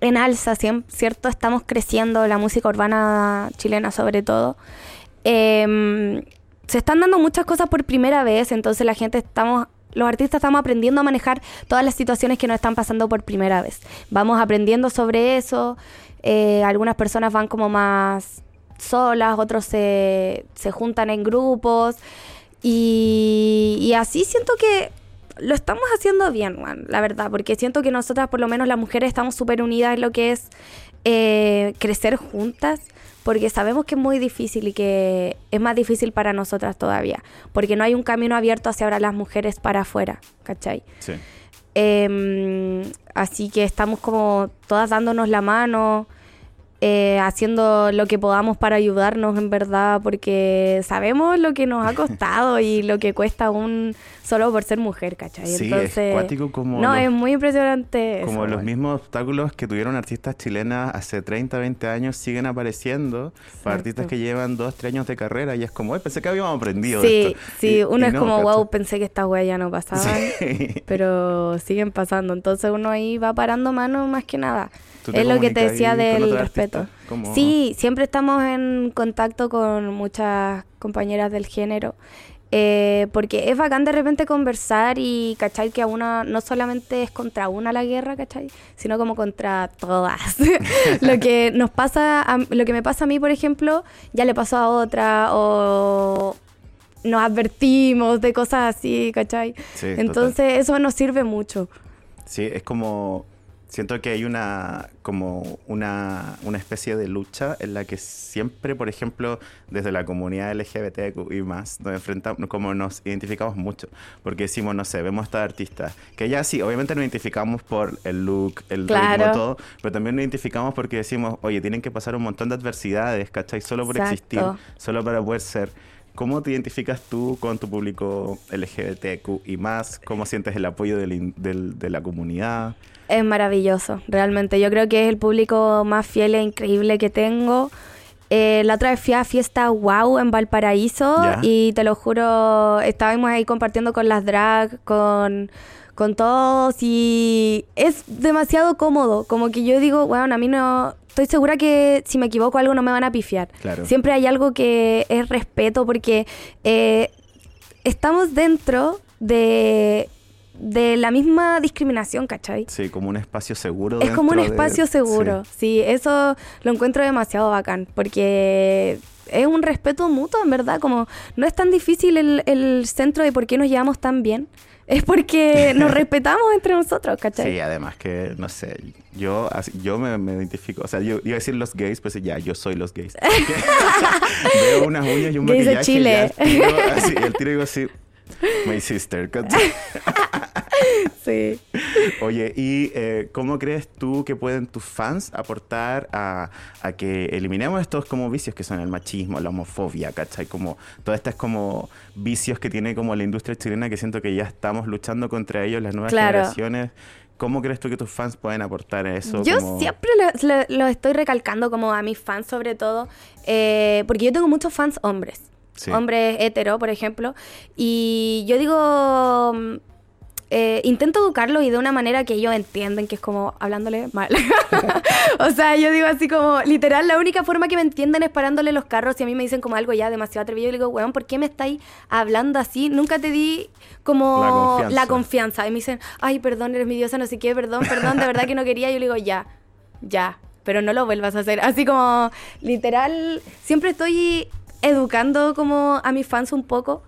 en alza, ¿cierto? Estamos creciendo, la música urbana chilena sobre todo. Em, se están dando muchas cosas por primera vez, entonces la gente estamos... Los artistas estamos aprendiendo a manejar todas las situaciones que nos están pasando por primera vez. Vamos aprendiendo sobre eso. eh, algunas personas van como más solas, otros se, se juntan en grupos. Y, y así siento que lo estamos haciendo bien, Juan, la verdad, porque siento que nosotras, por lo menos las mujeres, estamos súper unidas en lo que es eh, crecer juntas, porque sabemos que es muy difícil y que es más difícil para nosotras todavía, porque no hay un camino abierto hacia ahora las mujeres para afuera, ¿cachai? Sí. Em, así que estamos como todas dándonos la mano, eh, haciendo lo que podamos para ayudarnos en verdad, porque sabemos lo que nos ha costado y lo que cuesta aún solo por ser mujer, ¿cachai? Sí, es cuático como No, los- es muy impresionante. Como eso, los mismos obstáculos que tuvieron artistas chilenas hace 30, 20 años siguen apareciendo para artistas que llevan 2, 3 años de carrera y es como, "Ay, pensé que habíamos aprendido Sí, esto". sí, Y- uno y es no, como, ¿cachai? wow, pensé que estas weas ya no pasaban, Sí. pero siguen pasando. Entonces uno ahí va parando mano más que nada. ¿Tú te Es lo que te decía del respeto. Sí, siempre estamos en contacto con muchas compañeras del género. eh, porque es bacán de repente conversar y cachai que a una no solamente es contra una la guerra, cachai, sino como contra todas. lo que nos pasa, a- lo que me pasa a mí, por ejemplo, ya le pasó a otra o nos advertimos de cosas así, cachai. Sí, total. Entonces eso nos sirve mucho. Sí, es como. Siento que hay una como una, una especie de lucha en la que siempre, por ejemplo, desde la comunidad LGBT y más, nos enfrentamos, como nos identificamos mucho. Porque decimos, no sé, vemos a esta artista, que ya sí, obviamente nos identificamos por el look, el Claro. ritmo, todo, pero también nos identificamos porque decimos, oye, tienen que pasar un montón de adversidades, ¿cachai? Solo por Exacto. existir, solo para poder ser. ¿Cómo te identificas tú con tu público LGBTQ y más? ¿Cómo sientes el apoyo del in- del- de la comunidad? Es maravilloso, realmente. Yo creo que es el público más fiel e increíble que tengo. Eh, la otra vez fui a Fiesta Wow en Valparaíso y te lo juro, estábamos ahí compartiendo con las drag, con, con todos y es demasiado cómodo. Como que yo digo, bueno, a mí no... Estoy segura que si me equivoco algo no me van a pifiar. Claro. Siempre hay algo que es respeto porque eh, estamos dentro de, de la misma discriminación, ¿cachai? Sí, como un espacio seguro. Es como un de- espacio seguro, Sí. sí. eso lo encuentro demasiado bacán, porque es un respeto mutuo, en verdad, como no es tan difícil el, el centro de por qué nos llevamos tan bien, es porque nos respetamos entre nosotros, ¿cachai? Sí, además que, no sé, yo, así- yo me, me identifico, o sea, yo iba a decir los gays, pues ya, yo soy los gays. Veo unas uñas y un Gays de maquillaje Chile. y ya el tiro, así, el tiro digo así, my sister, ¿cachai? Sí. Oye, ¿y eh, cómo crees tú que pueden tus fans aportar a, a que eliminemos estos como vicios que son el machismo, la homofobia, ¿cachai? Como todas estas como vicios que tiene como la industria chilena que siento que ya estamos luchando contra ellos, las nuevas Claro. generaciones. ¿Cómo crees tú que tus fans pueden aportar a eso? Yo como- siempre lo, lo- lo estoy recalcando como a mis fans sobre todo, eh, porque yo tengo muchos fans hombres, Sí. hombres hetero, por ejemplo, y yo digo, eh, intento educarlos y de una manera que ellos entienden, que es como hablándole mal. o sea, yo digo así como, literal, la única forma que me entienden es parándole los carros y a mí me dicen como algo ya demasiado atrevido. Y le digo, weón, ¿por qué me estáis hablando así? Nunca te di como La confianza. la confianza. Y me dicen, ay, perdón, eres mi diosa, no sé qué, perdón, perdón, de verdad que no quería. Y yo le digo, ya, ya, pero no lo vuelvas a hacer. Así como, literal, siempre estoy educando como a mis fans un poco.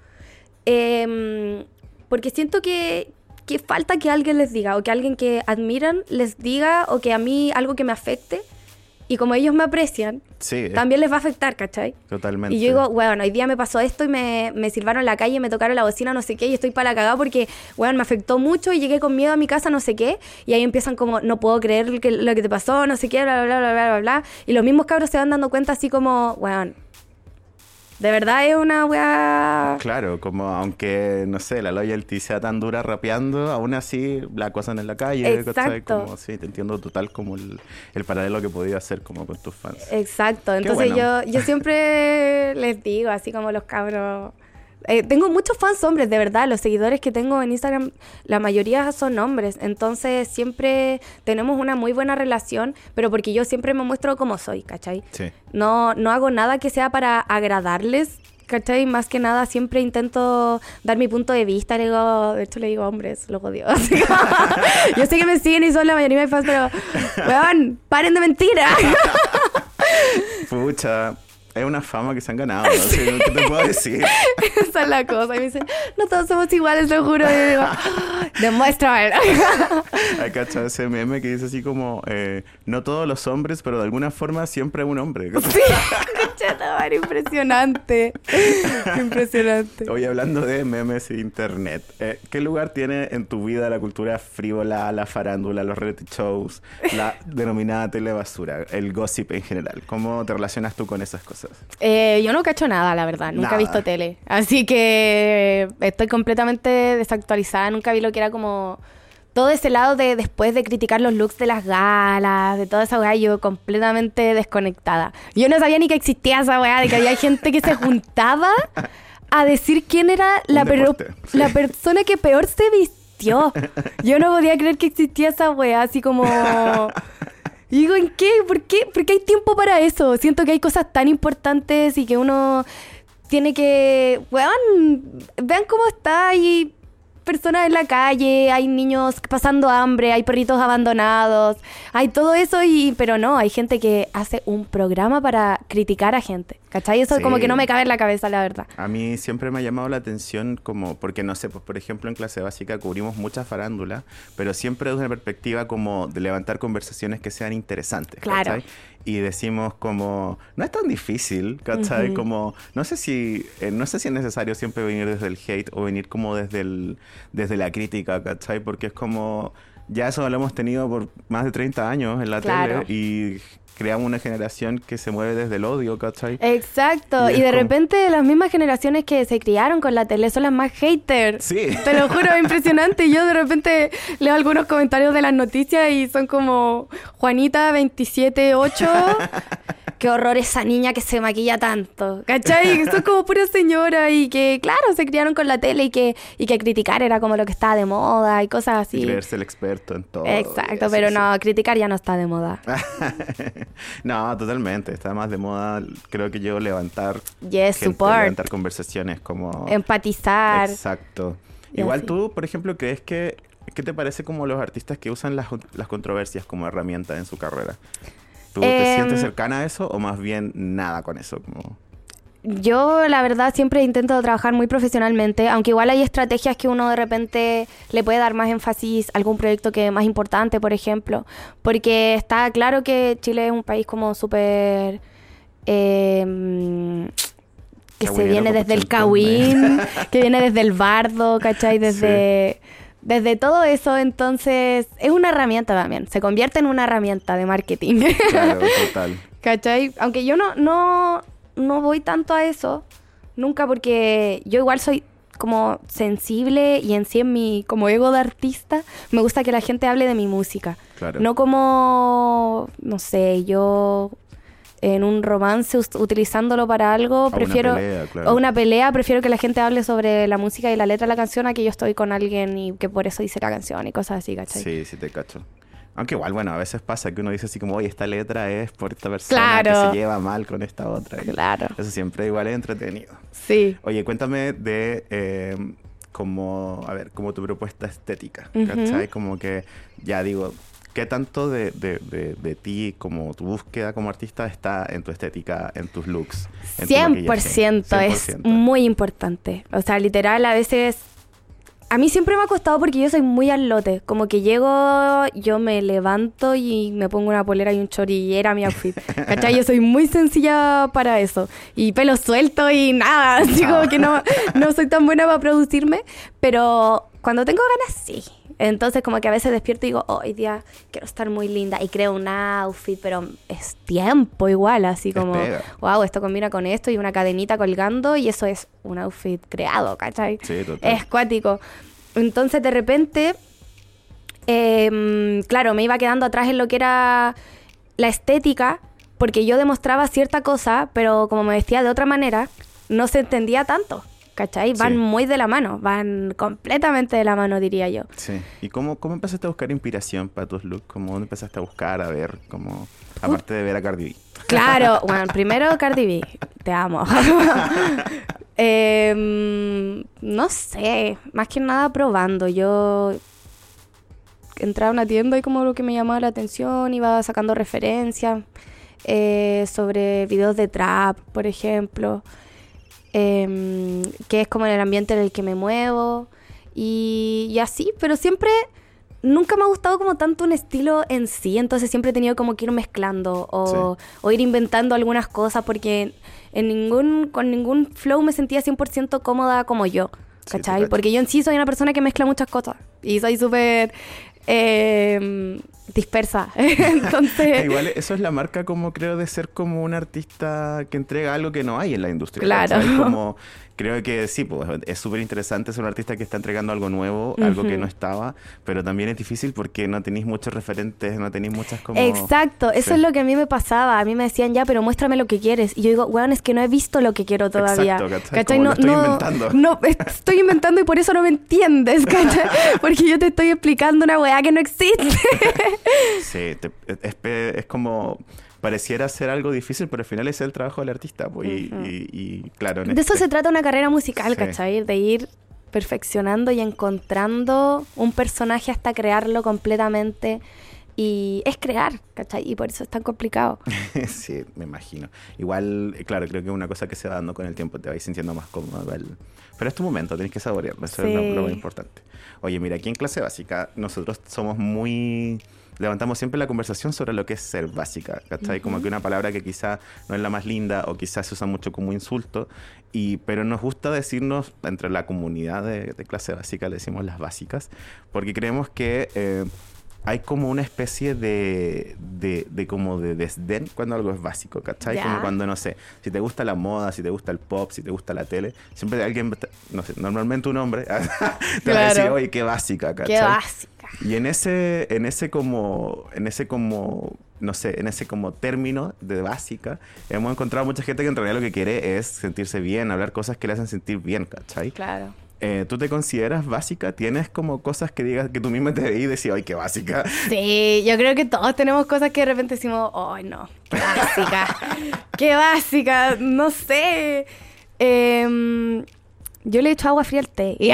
Em, porque siento que, que falta que alguien les diga, o que alguien que admiran les diga, o que a mí algo que me afecte. Y como ellos me aprecian, Sí, también les va a afectar, ¿cachai? totalmente. Y yo digo, bueno, hoy día me pasó esto y me, me silbaron en la calle, me tocaron la bocina, no sé qué, y estoy para la cagada porque, bueno, me afectó mucho y llegué con miedo a mi casa, no sé qué, y ahí empiezan como, no puedo creer que, lo que te pasó, no sé qué, bla, bla, bla, bla, bla, bla. Y los mismos cabros se van dando cuenta así como, bueno, de verdad es una weá... Claro, como aunque, no sé, la loyalty sea tan dura rapeando, aún así la acosan en la calle. Exacto. Como, sí, te entiendo total como el, el paralelo que podía hacer como con tus fans. Exacto, entonces bueno. yo, yo siempre les digo, así como los cabros. Eh, tengo muchos fans hombres, de verdad. Los seguidores que tengo en Instagram, la mayoría son hombres. Entonces siempre tenemos una muy buena relación, pero porque yo siempre me muestro como soy, ¿cachai? Sí. No, no hago nada que sea para agradarles, ¿cachai? Más que nada siempre intento dar mi punto de vista. Le digo, de hecho le digo hombres, los odio. Yo sé que me siguen y son la mayoría de fans, pero, weón, paren de mentira. Pucha, es una fama que se han ganado, ¿no? Sí, ¿Qué te puedo decir? Esa es la cosa. Y me dicen, no todos somos iguales, lo juro. Y yo digo, "Ah, demuéstrame. Hay cachado ese meme que dice así como, eh, no todos los hombres, pero de alguna forma siempre un hombre. sí, madre, impresionante. Impresionante. Hoy hablando de memes e internet, eh, ¿qué lugar tiene en tu vida la cultura frívola, la farándula, los reality shows, la denominada telebasura, el gossip en general? ¿Cómo te relacionas tú con esas cosas? Eh, yo no cacho nada, la verdad. Nunca Nada. he visto tele. Así que estoy completamente desactualizada. Nunca vi lo que era como todo ese lado de después de criticar los looks de las galas, de toda esa weá, yo completamente desconectada. Yo no sabía ni que existía esa weá, de que había gente que se juntaba a decir quién era la, deporte, sí. la persona que peor se vistió. Yo no podía creer que existía esa weá, así como... Y digo, ¿en qué? ¿Por qué? Porque hay tiempo para eso. Siento que hay cosas tan importantes y que uno tiene que... Weón, vean cómo está. Hay personas en la calle, hay niños pasando hambre, hay perritos abandonados, hay todo eso, y pero no, hay gente que hace un programa para criticar a gente. ¿Cachai? Eso Sí. como que no me cabe en la cabeza, la verdad. A mí siempre me ha llamado la atención como, porque no sé, pues por ejemplo en clase básica cubrimos muchas farándulas, pero siempre desde una perspectiva como de levantar conversaciones que sean interesantes. Claro. ¿cachai? Y decimos como, no es tan difícil, ¿cachai? Como, no sé si, eh, no sé si es necesario siempre venir desde el hate o venir como desde el, desde la crítica, ¿cachai? Porque es como, ya eso lo hemos tenido por más de 30 años en la Claro. tele y creamos una generación que se mueve desde el odio, ¿cachai? Exacto, Y de como- repente las mismas generaciones que se criaron con la tele son las más haters. Sí. Te lo juro, es impresionante. Yo de repente leo algunos comentarios de las noticias y son como Juanita 278. Qué horror esa niña que se maquilla tanto. ¿Cachai? Son como pura señora y que, claro, se criaron con la tele y que, y que criticar era como lo que estaba de moda y cosas Y así. creerse el experto en todo. Exacto, pero sí. no, criticar ya no está de moda. no, totalmente. Está más de moda, creo que yo levantar. Yes, gente, support. Levantar conversaciones como. Empatizar. Exacto. Igual tú, por ejemplo, crees que... ¿Qué te parece como los artistas que usan las, las controversias como herramienta en su carrera? ¿Tú te Em, sientes cercana a eso o más bien nada con eso? Como... Yo, la verdad, siempre intento trabajar muy profesionalmente, aunque igual hay estrategias que uno de repente le puede dar más énfasis a algún proyecto que es más importante, por ejemplo, porque está claro que Chile es un país como súper... eh, que se viene desde el. Cagüín, que viene desde el bardo, ¿cachai? Desde, desde todo eso, entonces es una herramienta también, se convierte en una herramienta de marketing. Claro, total. ¿Cachai? Aunque yo no, no, no voy tanto a eso, nunca porque yo igual soy como sensible y en sí en mi como ego de artista me gusta que la gente hable de mi música. Claro. No como, no sé, yo en un romance utilizándolo para algo, prefiero... pelea, claro. O una pelea, prefiero que la gente hable sobre la música y la letra de la canción a que yo estoy con alguien y que por eso hice la canción y cosas así, ¿cachai? Sí, sí te cacho. Aunque igual, bueno, a veces pasa que uno dice así como, oye, esta letra es por esta persona Claro. que se lleva mal con esta otra. Claro. Eso siempre igual es entretenido. Sí. Oye, cuéntame de eh, como, a ver, como tu propuesta estética, Ujú. ¿cachai? Como que, ya digo, ¿qué tanto de, de, de, de ti, como tu búsqueda como artista está en tu estética, en tus looks? en tu 100%, maquillaje? es 100%. muy importante. O sea, literal, a veces... A mí siempre me ha costado porque yo soy muy al lote. Como que llego, yo me levanto y me pongo una polera y un chori y era mi outfit. ¿Cachai? Yo soy muy sencilla para eso. Y pelo suelto y nada. Así como que no, no soy tan buena para producirme. Pero cuando tengo ganas, sí. Entonces como que a veces despierto y digo, "Oh, hoy día quiero estar muy linda. Y creo un outfit, pero es tiempo igual. Así como pega. wow, esto combina con esto y una cadenita colgando y eso es un outfit creado, ¿cachai? Sí, total. Es cuático. Entonces de repente, em, claro, me iba quedando atrás en lo que era la estética, porque yo demostraba cierta cosa, pero como me vestía de otra manera, no se entendía tanto, ¿cachai? Van Sí. muy de la mano, van completamente de la mano, diría yo. Sí. ¿Y cómo, cómo empezaste a buscar inspiración para tus looks? ¿Cómo empezaste a buscar, a ver, como, aparte de ver a Cardi B? Claro, bueno, primero Cardi B, te amo. Em, no sé, más que nada probando. Yo entraba a una tienda y como lo que me llamaba la atención, iba sacando referencias eh, sobre videos de trap, por ejemplo, em, que es como en el ambiente en el que me muevo. Y, y así, pero siempre nunca me ha gustado como tanto un estilo en sí, entonces siempre he tenido como que ir mezclando o, o ir inventando algunas cosas porque en ningún, con ningún flow me sentía 100% cómoda como yo, ¿cachai? porque yo en sí soy una persona que mezcla muchas cosas. Y soy súper eh, dispersa, entonces... Igual eso es la marca como creo de ser como un artista que entrega algo que no hay en la industria. Claro. Como creo que sí, pues es súper interesante ser un artista que está entregando algo nuevo, algo que no estaba, pero también es difícil porque no tenéis muchos referentes, no tenéis muchas como... Exacto, eso Sí. es lo que a mí me pasaba. A mí me decían, ya, pero muéstrame lo que quieres. Y yo digo, weón, es que no he visto lo que quiero todavía. Exacto, ¿cachai? Como lo estoy inventando. No, estoy inventando y por eso no me entiendes, ¿cachai? Porque yo te estoy explicando una weá que no existe. Sí, te- es, es como... Pareciera ser algo difícil, pero al final es el trabajo del artista. pues, y, y- y, claro, De eso este- se trata una carrera musical, Sí. ¿cachai? De ir perfeccionando y encontrando un personaje hasta crearlo completamente. Y es crear, ¿cachai? Y por eso es tan complicado. sí, me imagino. Igual, claro, creo que es una cosa que se va dando con el tiempo, te vais sintiendo más cómodo. Pero es tu momento, tenés que saborearlo, eso es lo, lo más importante. Oye, mira, aquí en clase básica nosotros somos muy... Levantamos siempre la conversación sobre lo que es ser básica, ¿cachai? Como que una palabra que quizá no es la más linda o quizás se usa mucho como insulto, y, pero nos gusta decirnos, entre la comunidad de, de clase básica, le decimos las básicas, porque creemos que... eh, hay como una especie de, de, de como de desdén cuando algo es básico, ¿cachai? Ya. Como cuando, no sé, si te gusta la moda, si te gusta el pop, si te gusta la tele, siempre alguien, no sé, normalmente un hombre te va a decir, Claro. oye, qué básica, ¿cachai? Qué básica. Y en ese, en ese como, en ese como, no sé, en ese como término de básica, hemos encontrado mucha gente que en realidad lo que quiere es sentirse bien, hablar cosas que le hacen sentir bien, ¿cachai? Claro. Eh, ¿Tú te consideras básica? ¿Tienes como cosas que digas que tú misma te veís y decís, ay, qué básica? Sí, yo creo que todos tenemos cosas que de repente decimos, ay no, qué básica, qué básica, no sé. Em, yo le echo agua fría al té. Y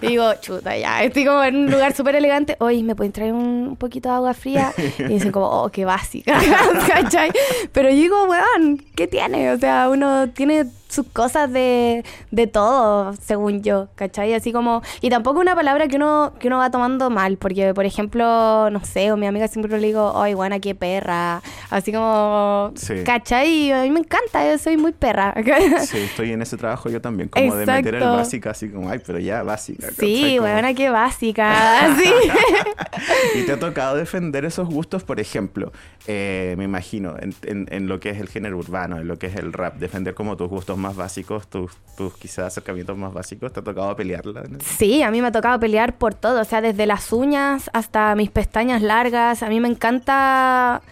digo, chuta, ya, estoy como en un lugar súper elegante. Oye, ¿me pueden traer un poquito de agua fría? Y dicen como, oh, qué básica, ¿cachai? Pero yo digo, weón, ¿qué tiene? O sea, uno tiene sus cosas de, de todo, según yo, ¿cachai? Así como, y tampoco una palabra que uno, que uno va tomando mal, porque, por ejemplo, no sé, o mi amiga siempre le digo, ay, buena, qué perra, así como, Sí. ¿cachai? Y a mí me encanta, yo soy muy perra. Sí, estoy en ese trabajo yo también, como de meter el Exacto. básica, así como, ay, pero ya básica. ¿cachai? Sí, Como- buena, qué básica, sí. ¿Y te ha tocado defender esos gustos, por ejemplo, eh, me imagino, en, en- en lo que es el género urbano, en lo que es el rap, defender como tus gustos más básicos, tus, tus quizás acercamientos más básicos, ¿te ha tocado pelearla? Sí, a mí me ha tocado pelear por todo, o sea, desde las uñas hasta mis pestañas largas. A mí me encanta.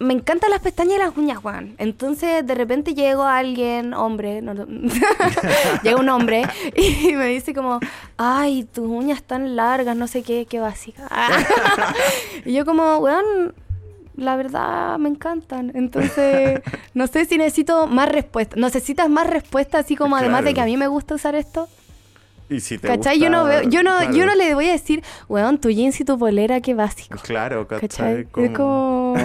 Me encantan las pestañas y las uñas, Juan. Entonces, de repente llego a alguien, hombre, no- llega un hombre y me dice como, ay, tus uñas tan largas, no sé qué, qué básica. y yo como, weón, la verdad me encantan. Entonces, no sé si necesito más respuesta. ¿Necesitas más respuesta así como además de que a mí me gusta usar esto? Y si te ¿Cachai? Yo no gusta- veo, yo no, yo no le voy a decir, weón, tu jeans y tu polera, qué básico. Claro, ¿Cachai? ¿cachai? Es como...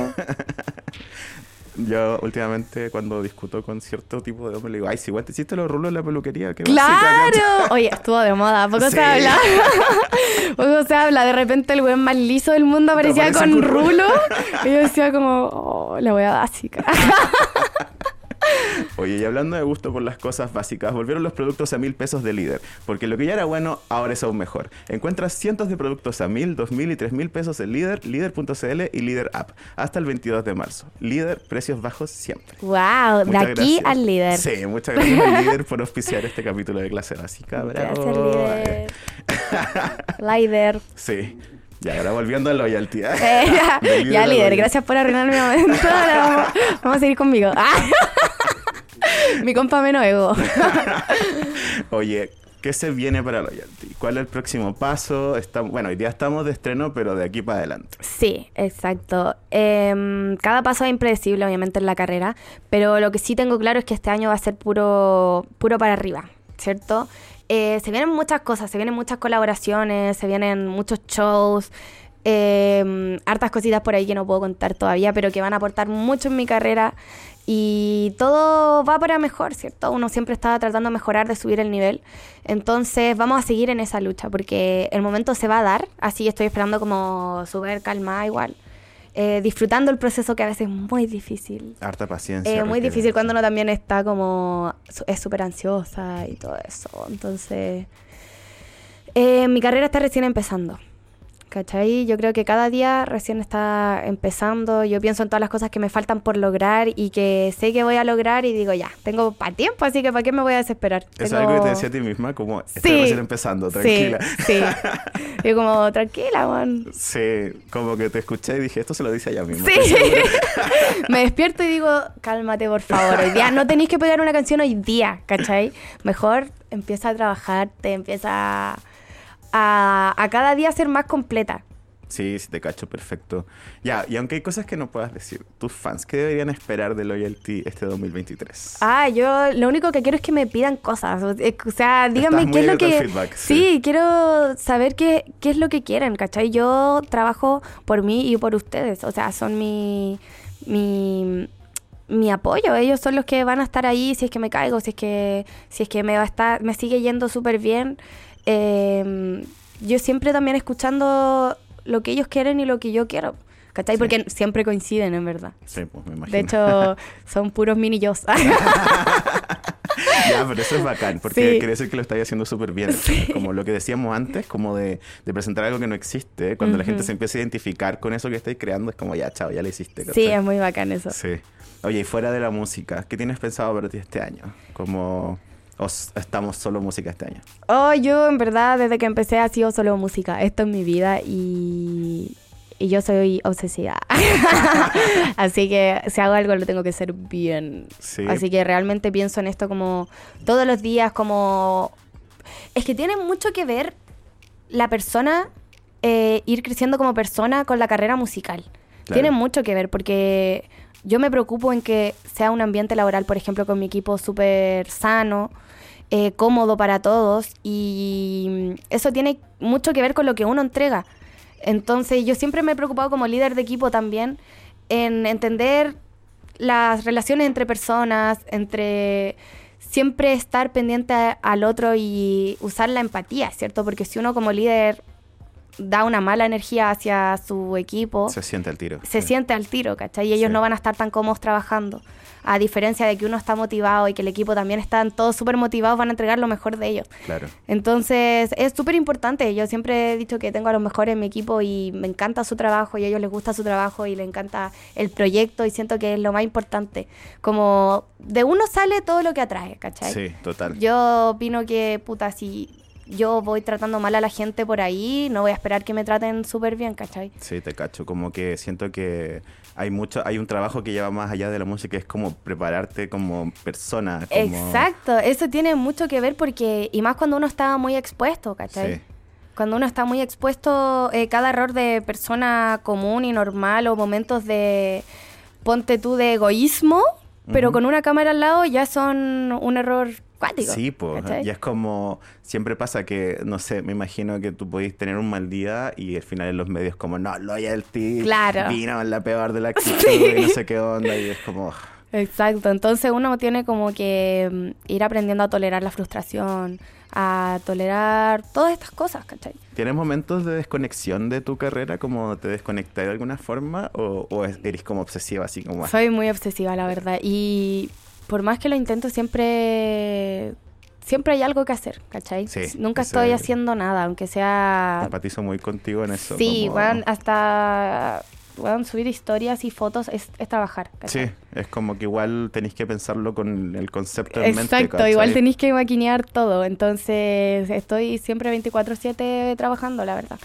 Yo últimamente cuando discuto con cierto tipo de hombre le digo, ay, si igual te hiciste los rulos en la peluquería, qué básica", ¿cachai? ¡Claro! Oye, estuvo de moda, poco Sí. se habla. poco se habla. De repente el weón más liso del mundo aparecía con con rulo. rulo. y yo decía como, oh, la wea básica. Oye, y hablando de gusto por las cosas básicas, volvieron los productos a mil pesos de líder, porque lo que ya era bueno, ahora es aún mejor. Encuentras cientos de productos a mil, dos mil y tres mil pesos en líder, líder.cl y líder app, hasta el 22 de marzo. Líder, precios bajos siempre. wow, de aquí gracias. al líder. Sí, muchas gracias al líder por auspiciar este capítulo de clase básica. Bravo. Gracias, líder. Líder. Sí. Ya, ahora volviendo a loyalty. ¿eh? Ya, líder ya, a líder, loyalty. gracias por arruinar mi momento. Ahora vamos, vamos a seguir conmigo. Ah. mi compa menos ego. Oye, ¿qué se viene para Loyalty? ¿Cuál es el próximo paso? Bueno, hoy día estamos de estreno, pero de aquí para adelante. Sí, exacto. Em, cada paso es impredecible, obviamente, en la carrera, pero lo que sí tengo claro es que este año va a ser puro, puro para arriba, ¿cierto? Eh, se vienen muchas cosas, se vienen muchas colaboraciones, se vienen muchos shows, em, hartas cositas por ahí que no puedo contar todavía, pero que van a aportar mucho en mi carrera y todo va para mejor, ¿cierto? Uno siempre está tratando de mejorar, de subir el nivel. Entonces vamos a seguir en esa lucha porque el momento se va a dar, así estoy esperando como súper calmada igual. Eh, disfrutando el proceso que a veces es muy difícil. Harta paciencia. Eh, muy difícil cuando uno también está como, es súper ansiosa y todo eso. Entonces, eh, mi carrera está recién empezando. ¿Cachai? Yo creo que cada día recién está empezando. Yo pienso en todas las cosas que me faltan por lograr y que sé que voy a lograr y digo, ya, tengo para tiempo, así que ¿para qué me voy a desesperar? Es Tengo- algo que te decía a ti misma, como estoy Sí. recién empezando, tranquila. Sí, sí. Yo como, tranquila, man. Sí, como que te escuché y dije, esto se lo dice ella misma. Sí. me despierto y digo, cálmate, por favor. Hoy día no tenéis que pegar una canción hoy día, ¿cachai? Mejor empieza a trabajar, te empieza a, a cada día ser más completa. Sí, sí, te cacho, perfecto. Ya, y aunque hay cosas que no puedas decir, tus fans, ¿qué deberían esperar de Loyalty este 2023? Ah, yo lo único que quiero es que me pidan cosas. O o sea, díganme qué es lo que. feedback, sí. sí. quiero saber qué, qué es lo que quieren, ¿cachai? Yo trabajo por mí y por ustedes. O sea, son mi. mi mi apoyo, ellos son los que van a estar ahí si es que me caigo, si es que si es que me va a estar me sigue yendo súper bien. Eh, yo siempre también escuchando lo que ellos quieren y lo que yo quiero, ¿cachai? Sí. Porque siempre coinciden, en verdad. Sí, pues me imagino. De hecho, son puros mini yos. ya, pero eso es bacán, porque Sí. quiere decir que lo estáis haciendo súper bien. Como lo que decíamos antes, como de, de presentar algo que no existe. Cuando la gente se empieza a identificar con eso que estáis creando, es como, ya, chao, ya lo hiciste. sí, ¿cachai? es muy bacán eso. Sí. Oye, y fuera de la música, ¿qué tienes pensado para ti este año? Como o estamos solo música este año. Oh, yo en verdad desde que empecé ha sido solo música. Esto es mi vida y, y yo soy obsesiva. Así que si hago algo lo tengo que hacer bien. Sí. Así que realmente pienso en esto como todos los días, como... Es que tiene mucho que ver la persona, eh, ir creciendo como persona con la carrera musical. Claro. Tiene mucho que ver porque yo me preocupo en que sea un ambiente laboral, por ejemplo, con mi equipo súper sano. Eh, cómodo para todos y eso tiene mucho que ver con lo que uno entrega. Entonces yo siempre me he preocupado como líder de equipo también en entender las relaciones entre personas, entre siempre estar pendiente al otro y usar la empatía, ¿cierto? Porque si uno como líder da una mala energía hacia su equipo, Se siente al tiro. se sí. siente al tiro, ¿cachai? Y ellos Sí. no van a estar tan cómodos trabajando. A diferencia de que uno está motivado y que el equipo también están todos súper motivados, van a entregar lo mejor de ellos. Claro. Entonces es súper importante. Yo siempre he dicho que tengo a los mejores en mi equipo y me encanta su trabajo y a ellos les gusta su trabajo y les encanta el proyecto y siento que es lo más importante. Como de uno sale todo lo que atrae, ¿cachai? Sí, total. Yo opino que, puta, si yo voy tratando mal a la gente por ahí, no voy a esperar que me traten súper bien, ¿cachai? Sí, te cacho. Como que siento que hay mucho, hay un trabajo que lleva más allá de la música, es como prepararte como persona. Como... Exacto, eso tiene mucho que ver porque, y más cuando uno está muy expuesto, ¿cachai? Sí. Cuando uno está muy expuesto, eh, cada error de persona común y normal o momentos de, ponte tú, de egoísmo, pero con una cámara al lado ya son un error Sí, pues. Y es como, siempre pasa que, no sé, me imagino que tú podéis tener un mal día y al final en los medios como, no, loyalty, Claro. vino la peor de la actitud Sí. y no sé qué onda. Y es como, Exacto, entonces uno tiene como que mm, ir aprendiendo a tolerar la frustración, a tolerar todas estas cosas, ¿cachai? ¿tienes momentos de desconexión de tu carrera? ¿Como te desconectas de alguna forma? ¿O, o es- eres como obsesiva así como... Soy muy obsesiva, la verdad. Y por más que lo intento, siempre siempre hay algo que hacer, ¿cachai? Sí, Nunca ese- estoy haciendo nada, aunque sea... Empatizo muy contigo en eso. Sí, como- weón, hasta weón, subir historias y fotos es, es trabajar, ¿cachai? Sí, es como que igual tenéis que pensarlo con el concepto en mente. Exacto, igual tenéis que maquinear todo, entonces estoy siempre 24/7 trabajando, la verdad.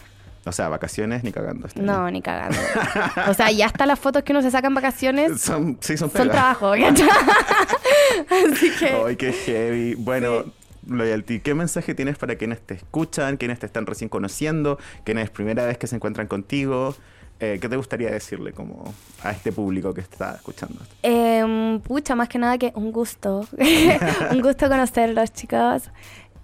O sea, vacaciones ni cagando. este No, ni cagando. o sea, ya hasta las fotos que uno se saca en vacaciones Son, sí, son, son trabajo. Así que... Ay, qué heavy. Bueno, Loyalty, ¿qué mensaje tienes para quienes te escuchan, quienes te están recién conociendo, quienes es primera vez que se encuentran contigo? Eh, ¿Qué te gustaría decirle como a este público que está escuchando? Em, pucha, más que nada que un gusto. un gusto conocerlos, chicos.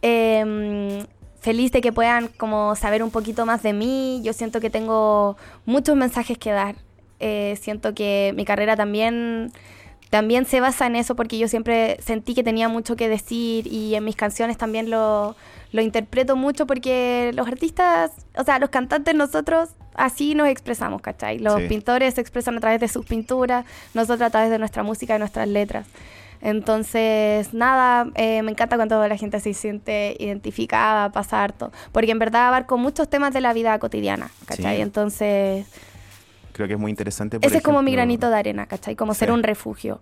Em, feliz de que puedan como saber un poquito más de mí. Yo siento que tengo muchos mensajes que dar. Eh, siento que mi carrera también, también se basa en eso porque yo siempre sentí que tenía mucho que decir y en mis canciones también lo, lo interpreto mucho porque los artistas, o sea, los cantantes nosotros así nos expresamos, ¿cachai? Los Sí. pintores se expresan a través de sus pinturas, nosotros a través de nuestra música y nuestras letras. Entonces, nada, eh, me encanta cuando la gente se siente identificada, pasa harto, porque en verdad abarco muchos temas de la vida cotidiana, ¿cachai? Sí. Entonces, Creo que es muy interesante. por ese es como mi granito de arena, ¿cachai? Como ser Sí. un refugio.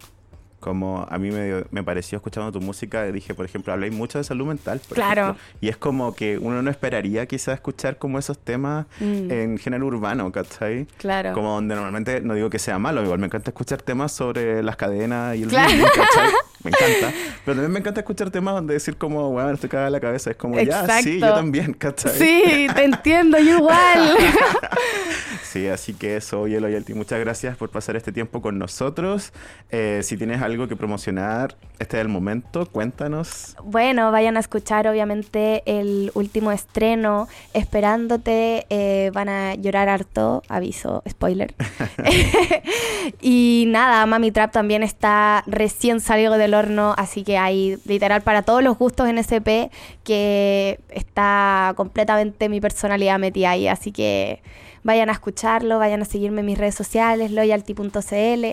Como a mí me, me pareció escuchando tu música, dije, por ejemplo, habláis mucho de salud mental. por Claro. ejemplo, y es como que uno no esperaría quizás escuchar como esos temas Mm. en género urbano, ¿cachai? Claro. Como donde normalmente, no digo que sea malo, igual me encanta escuchar temas sobre las cadenas y el Claro. ritmo, ¿cachai? Me encanta. Pero también me encanta escuchar temas donde decir como, bueno, estoy cagada la cabeza. Es como, ya, sí, yo también, ¿cachai? Sí, te entiendo, yo igual. Sí, así que eso, oye, Loyalty, muchas gracias por pasar este tiempo con nosotros. Eh, si tienes algo que promocionar, este es el momento, cuéntanos. Bueno, vayan a escuchar obviamente el último estreno, Esperándote, eh, van a llorar harto, aviso, spoiler. y nada, Mami Trap también está recién salido del horno, así que hay literal para todos los gustos en SP que está completamente mi personalidad metida ahí, así que vayan a escucharlo, vayan a seguirme en mis redes sociales, loyalty.cl,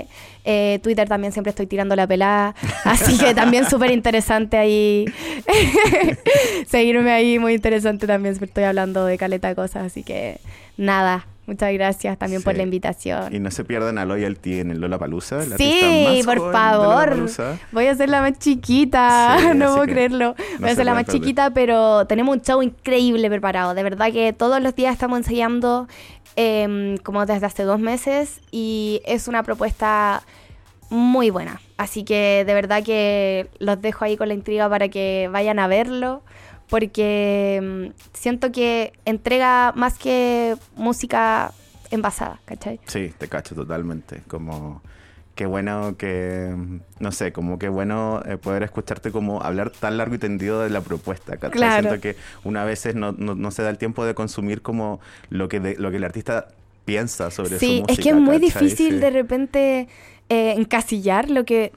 eh, Twitter también siempre estoy tirando la pelada, así que también súper interesante ahí, seguirme ahí, muy interesante también, siempre estoy hablando de caleta de cosas, así que nada, muchas gracias también por la invitación. Y no se pierdan a Loyalty en el Lollapalooza. el Sí, por favor. Voy a ser la más chiquita. Sí, no puedo creerlo. no Voy a se ser la más perder. chiquita, pero tenemos un show increíble preparado. De verdad que todos los días estamos ensayando em, como desde hace dos meses y es una propuesta muy buena. Así que de verdad que los dejo ahí con la intriga para que vayan a verlo. Porque em, siento que entrega más que música envasada, ¿cachai? Sí, te cacho totalmente. Como qué bueno que, no sé, como qué bueno eh, poder escucharte como hablar tan largo y tendido de la propuesta. ¿cachai? Claro. Siento que una veces no, no, no se da el tiempo de consumir como lo que, de- lo que el artista piensa sobre su Sí, música. es que es muy ¿cachai? difícil Sí. de repente eh, encasillar lo que,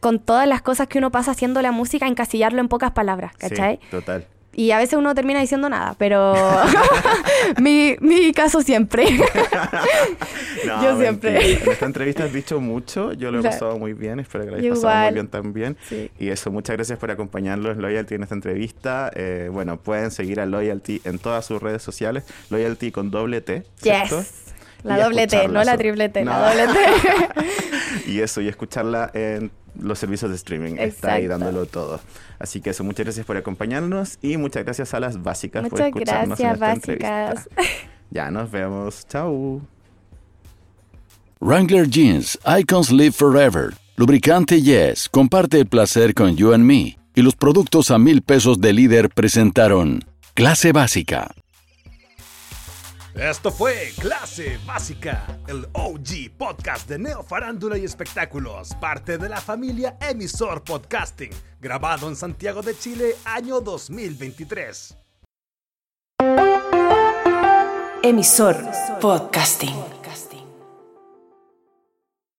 con todas las cosas que uno pasa haciendo la música, encasillarlo en pocas palabras, ¿cachai? Sí, total. Y a veces uno termina diciendo nada, pero mi, mi caso siempre. No, Yo siempre. mentira. En esta entrevista has dicho mucho, yo lo he pasado muy bien, espero que lo hayas pasado muy bien también. Sí. Y eso, muchas gracias por acompañarnos Loyalty en esta entrevista. Eh, bueno, pueden seguir a Loyalty en todas sus redes sociales, Loyalty con doble T, ¿cierto? yes. La doble T, no la triple T, No. la doble T. y eso, y escucharla en los servicios de streaming. Está ahí dándolo todo. Así que eso, muchas gracias por acompañarnos y muchas gracias a las básicas por Muchas escucharnos en gracias, esta básicas. entrevista. Ya nos vemos. Chao. Wrangler Jeans, Icons Live Forever. Lubricante Yes, comparte el placer con You and Me. Y los productos a mil pesos de líder presentaron Clase Básica. Esto fue Clase Básica, el OG podcast de Neo Farándula y Espectáculos, parte de la familia Emisor Podcasting, grabado en Santiago de Chile, año 2023. Emisor Podcasting.